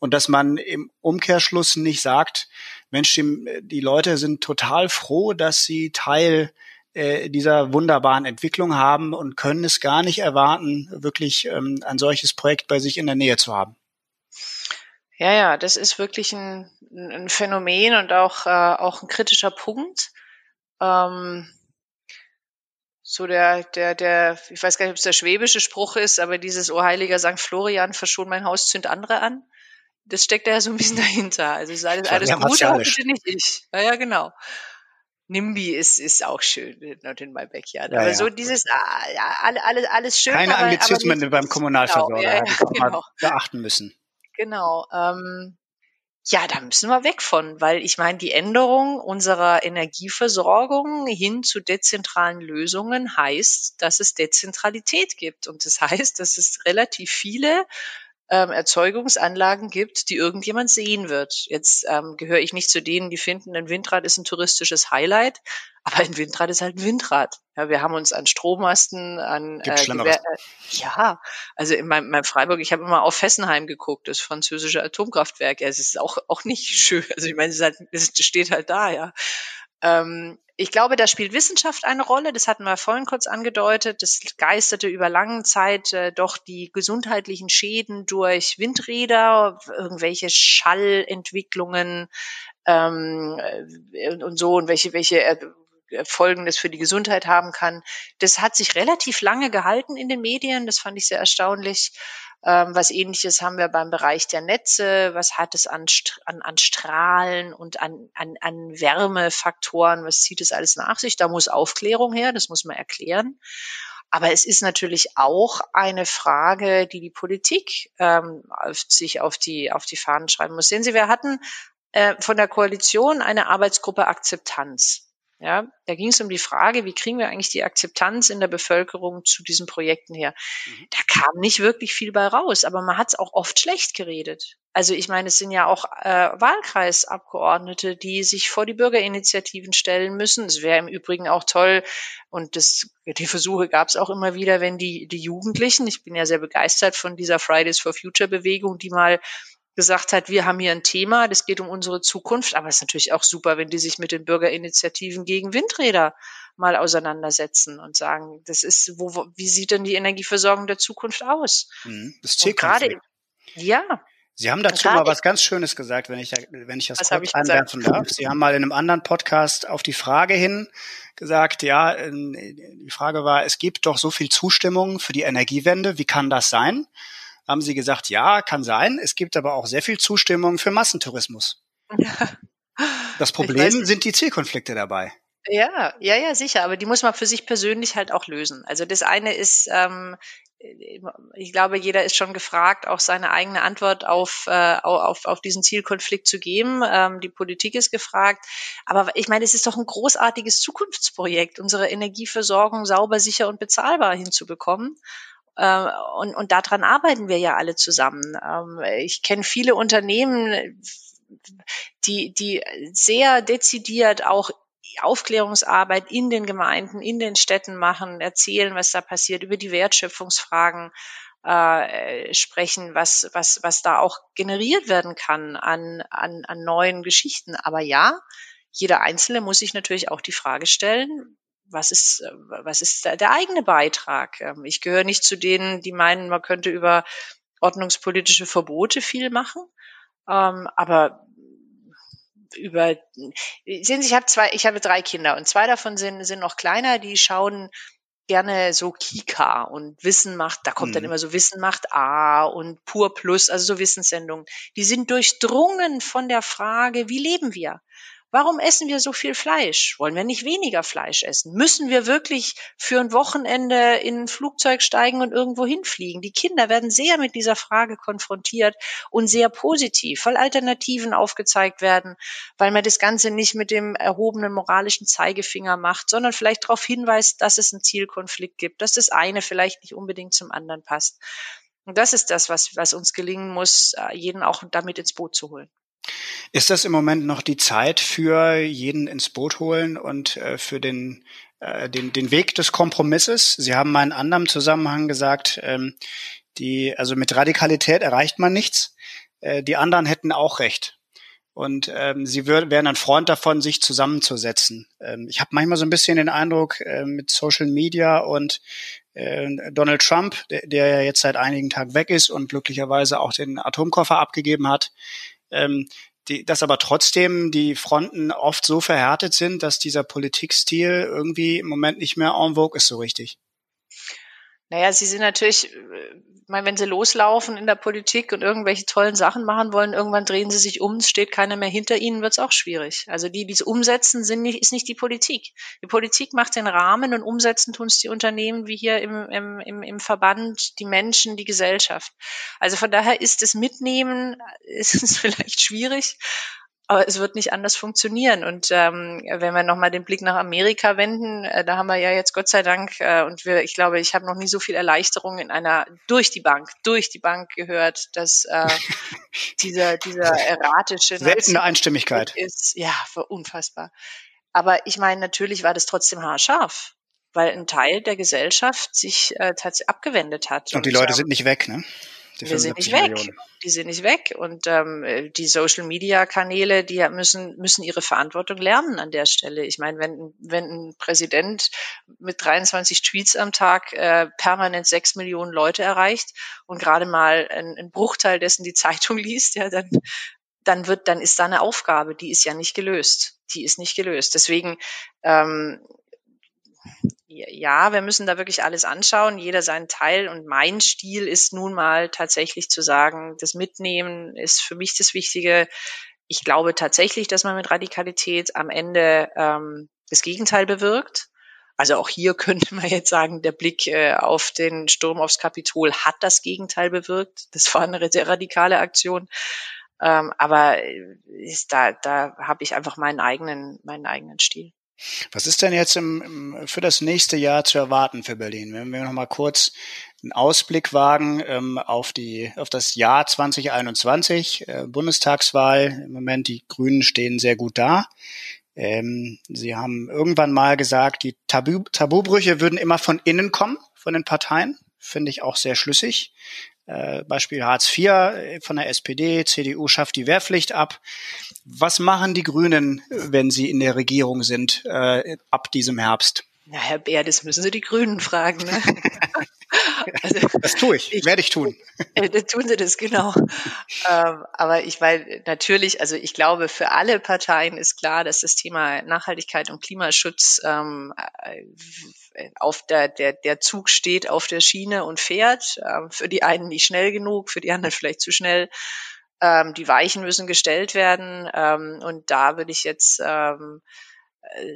Und dass man im Umkehrschluss nicht sagt, Mensch, die, die Leute sind total froh, dass sie Teil äh, dieser wunderbaren Entwicklung haben und können es gar nicht erwarten, wirklich ähm, ein solches Projekt bei sich in der Nähe zu haben. Ja, ja, das ist wirklich ein, ein Phänomen und auch, äh, auch ein kritischer Punkt ähm, so der, der, der, ich weiß gar nicht, ob es der schwäbische Spruch ist, aber dieses O heiliger St. Florian, verschon mein Haus, zünd andere an. Das steckt da ja so ein bisschen (laughs) dahinter. Also es ist alles, alles gut, aber bitte nicht ich. Ja, ja, genau. NIMBY ist, ist auch schön, not in my backyard. Ja, aber ja. so dieses, ah, ja, alles, alles schön. Keine Anglizismen beim Kommunalversorger, genau, ja, (laughs) genau. beachten müssen. Genau. Ähm, Ja, da müssen wir weg von, weil ich meine, die Änderung unserer Energieversorgung hin zu dezentralen Lösungen heißt, dass es Dezentralität gibt. Und das heißt, dass es relativ viele ähm, Erzeugungsanlagen gibt, die irgendjemand sehen wird. Jetzt ähm, gehöre ich nicht zu denen, die finden, ein Windrad ist ein touristisches Highlight, (laughs) aber ein Windrad ist halt ein Windrad. Ja, wir haben uns an Strommasten, an äh, Gewehr, äh, ja, also in meinem, meinem Freiburg, ich habe immer auf Fessenheim geguckt, das französische Atomkraftwerk. Ja, es ist auch auch nicht mhm. schön. Also ich meine, es, halt, es steht halt da, ja. Ähm, ich glaube, da spielt Wissenschaft eine Rolle. Das hatten wir vorhin kurz angedeutet. Das geisterte über lange Zeit äh, doch die gesundheitlichen Schäden durch Windräder, irgendwelche Schallentwicklungen ähm, äh, und so und welche welche äh, Folgen das für die Gesundheit haben kann. Das hat sich relativ lange gehalten in den Medien. Das fand ich sehr erstaunlich. Ähm, was ähnliches haben wir beim Bereich der Netze. Was hat es an, an, an Strahlen und an, an, an Wärmefaktoren? Was zieht es alles nach sich? Da muss Aufklärung her. Das muss man erklären. Aber es ist natürlich auch eine Frage, die die Politik ähm, sich auf die, auf die Fahnen schreiben muss. Sehen Sie, wir hatten äh, von der Koalition eine Arbeitsgruppe Akzeptanz. Ja, da ging es um die Frage, wie kriegen wir eigentlich die Akzeptanz in der Bevölkerung zu diesen Projekten her? Mhm. Da kam nicht wirklich viel bei raus, aber man hat es auch oft schlecht geredet. Also ich meine, es sind ja auch äh, Wahlkreisabgeordnete, die sich vor die Bürgerinitiativen stellen müssen. Es wäre im Übrigen auch toll, und das, die Versuche gab es auch immer wieder, wenn die, die Jugendlichen, ich bin ja sehr begeistert von dieser Fridays for Future Bewegung, die mal gesagt hat, wir haben hier ein Thema, das geht um unsere Zukunft, aber es ist natürlich auch super, wenn die sich mit den Bürgerinitiativen gegen Windräder mal auseinandersetzen und sagen, das ist, wo, wie sieht denn die Energieversorgung der Zukunft aus? Mhm, das gerade, ja. Sie haben dazu mal was ganz Schönes gesagt, wenn ich, wenn ich das was kurz einwerfen darf. Sie haben mal in einem anderen Podcast auf die Frage hin gesagt, ja, die Frage war, es gibt doch so viel Zustimmung für die Energiewende, wie kann das sein? Haben sie gesagt, ja, kann sein. Es gibt aber auch sehr viel Zustimmung für Massentourismus. (laughs) Das Problem sind die Zielkonflikte dabei. Ja, ja, ja, sicher. Aber die muss man für sich persönlich halt auch lösen. Also das eine ist, ähm, ich glaube, jeder ist schon gefragt, auch seine eigene Antwort auf, äh, auf, auf diesen Zielkonflikt zu geben. Ähm, die Politik ist gefragt. Aber ich meine, es ist doch ein großartiges Zukunftsprojekt, unsere Energieversorgung sauber, sicher und bezahlbar hinzubekommen. Äh, und, und daran arbeiten wir ja alle zusammen. Ähm, ich kenne viele Unternehmen, die, die sehr dezidiert auch Aufklärungsarbeit in den Gemeinden, in den Städten machen, erzählen, was da passiert, über die Wertschöpfungsfragen äh, sprechen, was, was, was da auch generiert werden kann an, an, an neuen Geschichten. Aber ja, jeder Einzelne muss sich natürlich auch die Frage stellen, was ist, äh, was ist der eigene Beitrag? Ähm, ich gehöre nicht zu denen, die meinen, man könnte über ordnungspolitische Verbote viel machen. Ähm, aber über, sehen Sie, ich habe zwei, ich habe drei Kinder und zwei davon sind, sind noch kleiner, die schauen gerne so Kika und Wissen macht, da kommt mhm. dann immer so Wissen macht A und Pur Plus, also so Wissenssendungen. Die sind durchdrungen von der Frage, wie leben wir? Warum essen wir so viel Fleisch? Wollen wir nicht weniger Fleisch essen? Müssen wir wirklich für ein Wochenende in ein Flugzeug steigen und irgendwo hinfliegen? Die Kinder werden sehr mit dieser Frage konfrontiert und sehr positiv, weil Alternativen aufgezeigt werden, weil man das Ganze nicht mit dem erhobenen moralischen Zeigefinger macht, sondern vielleicht darauf hinweist, dass es einen Zielkonflikt gibt, dass das eine vielleicht nicht unbedingt zum anderen passt. Und das ist das, was, was uns gelingen muss, jeden auch damit ins Boot zu holen. Ist das im Moment noch die Zeit für jeden ins Boot holen und äh, für den, äh, den, den Weg des Kompromisses? Sie haben mal in anderem Zusammenhang gesagt, ähm, die, also mit Radikalität erreicht man nichts. Äh, die anderen hätten auch recht. Und ähm, sie wär, wären ein Freund davon, sich zusammenzusetzen. Ähm, ich habe manchmal so ein bisschen den Eindruck, äh, mit Social Media und äh, Donald Trump, der, der ja jetzt seit einigen Tagen weg ist und glücklicherweise auch den Atomkoffer abgegeben hat, ähm, die, dass aber trotzdem die Fronten oft so verhärtet sind, dass dieser Politikstil irgendwie im Moment nicht mehr en vogue ist so richtig. Naja, sie sind natürlich, äh, meine, wenn sie loslaufen in der Politik und irgendwelche tollen Sachen machen wollen, irgendwann drehen sie sich um, es steht keiner mehr hinter ihnen, wird es auch schwierig. Also die, die es umsetzen, sind nicht, ist nicht die Politik. Die Politik macht den Rahmen und umsetzen tun es die Unternehmen wie hier im, im, im, im Verband, die Menschen, die Gesellschaft. Also von daher ist das Mitnehmen, (laughs) ist es vielleicht schwierig, aber es wird nicht anders funktionieren. Und ähm, wenn wir nochmal den Blick nach Amerika wenden, äh, da haben wir ja jetzt Gott sei Dank, äh, und wir, ich glaube, ich habe noch nie so viel Erleichterung in einer durch die Bank, durch die Bank gehört, dass äh, (laughs) dieser, dieser erratische seltene Einstimmigkeit ist, ja, unfassbar. Aber ich meine, natürlich war das trotzdem haarscharf weil ein Teil der Gesellschaft sich äh, tatsächlich abgewendet hat. Und die Leute sind nicht weg, ne? Die, die sind nicht weg. Millionen. Die sind nicht weg. Und ähm, die Social Media Kanäle, die müssen, müssen ihre Verantwortung lernen an der Stelle. Ich meine, wenn, wenn ein Präsident mit 23 Tweets am Tag äh, permanent sechs Millionen Leute erreicht und gerade mal ein, ein Bruchteil dessen die Zeitung (laughs) liest, ja, dann dann wird, dann ist da eine Aufgabe, die ist ja nicht gelöst. Die ist nicht gelöst. Deswegen ähm, ja, wir müssen da wirklich alles anschauen, jeder seinen Teil. Und mein Stil ist nun mal tatsächlich zu sagen, das Mitnehmen ist für mich das Wichtige. Ich glaube tatsächlich, dass man mit Radikalität am Ende ähm, das Gegenteil bewirkt. Also auch hier (laughs) könnte man jetzt sagen, der Blick äh, auf den Sturm aufs Kapitol hat das Gegenteil bewirkt. Das war eine sehr radikale Aktion. Ähm, aber äh, ist, da, da habe ich einfach meinen eigenen, meinen eigenen Stil. Was ist denn jetzt im, im, für das nächste Jahr zu erwarten für Berlin? Wenn wir noch mal kurz einen Ausblick wagen ähm, auf die auf das Jahr 2021 äh, Bundestagswahl. Im Moment die Grünen stehen sehr gut da. Ähm, sie haben irgendwann mal gesagt, die Tabu, Tabubrüche würden immer von innen kommen, von den Parteien. Finde ich auch sehr schlüssig. Äh, Beispiel Hartz IV äh, von der SPD, CDU schafft die Wehrpflicht ab. Was machen die Grünen, wenn sie in der Regierung sind, äh, ab diesem Herbst? Na, Herr Bär, das müssen Sie die Grünen fragen. Ne? (laughs) also, (laughs) das tue ich, ich werde ich tun. (laughs) Äh, tun Sie das, genau. ähm, aber ich meine, natürlich, also ich glaube, für alle Parteien ist klar, dass das Thema Nachhaltigkeit und Klimaschutz ähm, äh, auf der, der, der Zug steht auf der Schiene und fährt. Ähm, für die einen nicht schnell genug, für die anderen vielleicht zu schnell. Ähm, die Weichen müssen gestellt werden. Ähm, und da würde ich jetzt ähm,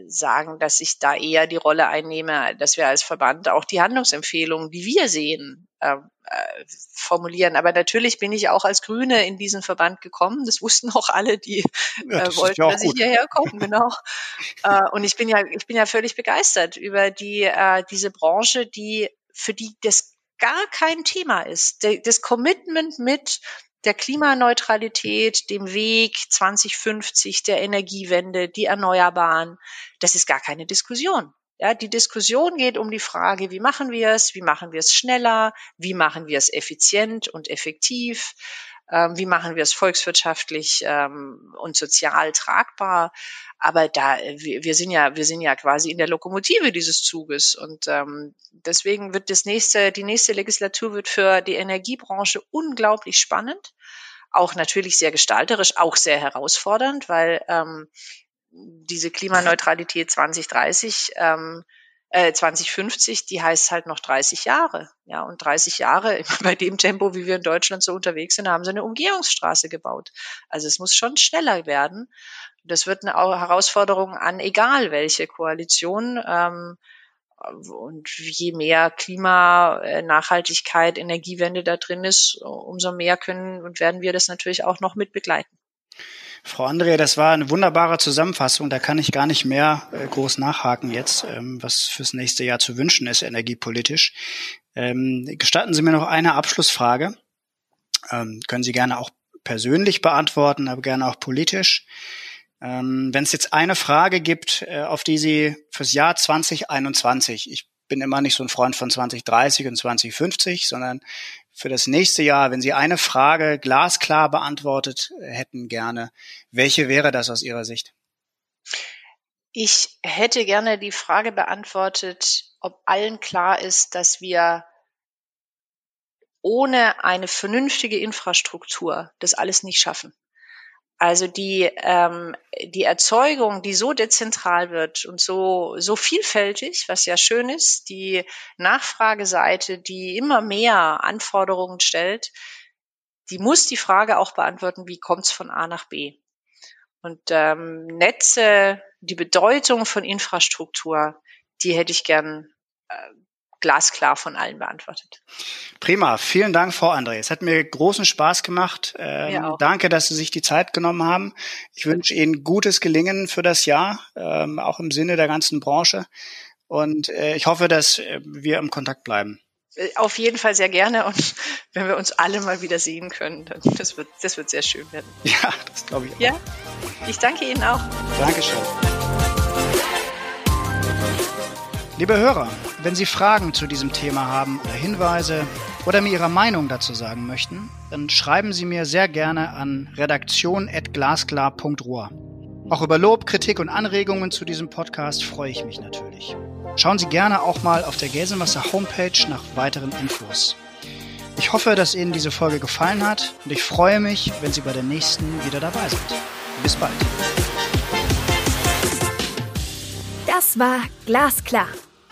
sagen, dass ich da eher die Rolle einnehme, dass wir als Verband auch die Handlungsempfehlungen, die wir sehen, ähm, äh, formulieren. Aber natürlich bin ich auch als Grüne in diesen Verband gekommen. Das wussten auch alle, die ja, das äh, wollten, ja dass gut. ich hierher komme. Genau. (laughs) äh, und ich bin ja, ich bin ja völlig begeistert über die äh, diese Branche, die für die das gar kein Thema ist. Das Commitment mit der Klimaneutralität, dem Weg 2050, der Energiewende, die Erneuerbaren, das ist gar keine Diskussion. Ja, die Diskussion geht um die Frage, wie machen wir es, wie machen wir es schneller, wie machen wir es effizient und effektiv, wie machen wir es volkswirtschaftlich ähm, und sozial tragbar. Aber da, wir, wir sind ja, wir sind ja quasi in der Lokomotive dieses Zuges und ähm, deswegen wird das nächste, die nächste Legislatur wird für die Energiebranche unglaublich spannend, auch natürlich sehr gestalterisch, auch sehr herausfordernd, weil ähm, diese Klimaneutralität 2030 ähm, äh, 2050, die heißt halt noch 30 Jahre. Ja, und 30 Jahre, (laughs) bei dem Tempo, wie wir in Deutschland so unterwegs sind, haben sie eine Umgehungsstraße gebaut. Also es muss schon schneller werden. Das wird eine Herausforderung an egal welche Koalition. Ähm, und je mehr Klima, äh, Nachhaltigkeit, Energiewende da drin ist, umso mehr können und werden wir das natürlich auch noch mit begleiten. Frau Andrea, das war eine wunderbare Zusammenfassung. Da kann ich gar nicht mehr äh, groß nachhaken jetzt, ähm, was fürs nächste Jahr zu wünschen ist, energiepolitisch. Ähm, gestatten Sie mir noch eine Abschlussfrage. Ähm, können Sie gerne auch persönlich beantworten, aber gerne auch politisch. Wenn es jetzt eine Frage gibt, äh, auf die Sie fürs Jahr 2021, ich bin immer nicht so ein Freund von 2030 und 2050, sondern für das nächste Jahr, wenn Sie eine Frage glasklar beantwortet hätten gerne, welche wäre das aus Ihrer Sicht? Ich hätte gerne die Frage beantwortet, ob allen klar ist, dass wir ohne eine vernünftige Infrastruktur das alles nicht schaffen. Also die, ähm, die Erzeugung, die so dezentral wird und so, so vielfältig, was ja schön ist, die Nachfrageseite, die immer mehr Anforderungen stellt, die muss die Frage auch beantworten, wie kommt es von A nach B? Und ähm, Netze, die Bedeutung von Infrastruktur, die hätte ich gern äh, glasklar von allen beantwortet. Prima, vielen Dank, Frau André. Es hat mir großen Spaß gemacht. Ähm, danke, dass Sie sich die Zeit genommen haben. Ich wünsche Ihnen gutes Gelingen für das Jahr, ähm, auch im Sinne der ganzen Branche. Und äh, ich hoffe, dass äh, wir im Kontakt bleiben. Äh, auf jeden Fall sehr gerne und (laughs) wenn wir uns alle mal wieder sehen können, dann das wird, das wird sehr schön werden. Ja, das glaube ich auch. Ja, ich danke Ihnen auch. Dankeschön. Liebe Hörer, wenn Sie Fragen zu diesem Thema haben oder Hinweise oder mir Ihre Meinung dazu sagen möchten, dann schreiben Sie mir sehr gerne an redaktion.glasklar.ruhr. Auch über Lob, Kritik und Anregungen zu diesem Podcast freue ich mich natürlich. Schauen Sie gerne auch mal auf der Gelsenwasser Homepage nach weiteren Infos. Ich hoffe, dass Ihnen diese Folge gefallen hat und ich freue mich, wenn Sie bei der nächsten wieder dabei sind. Bis bald. Das war Glasklar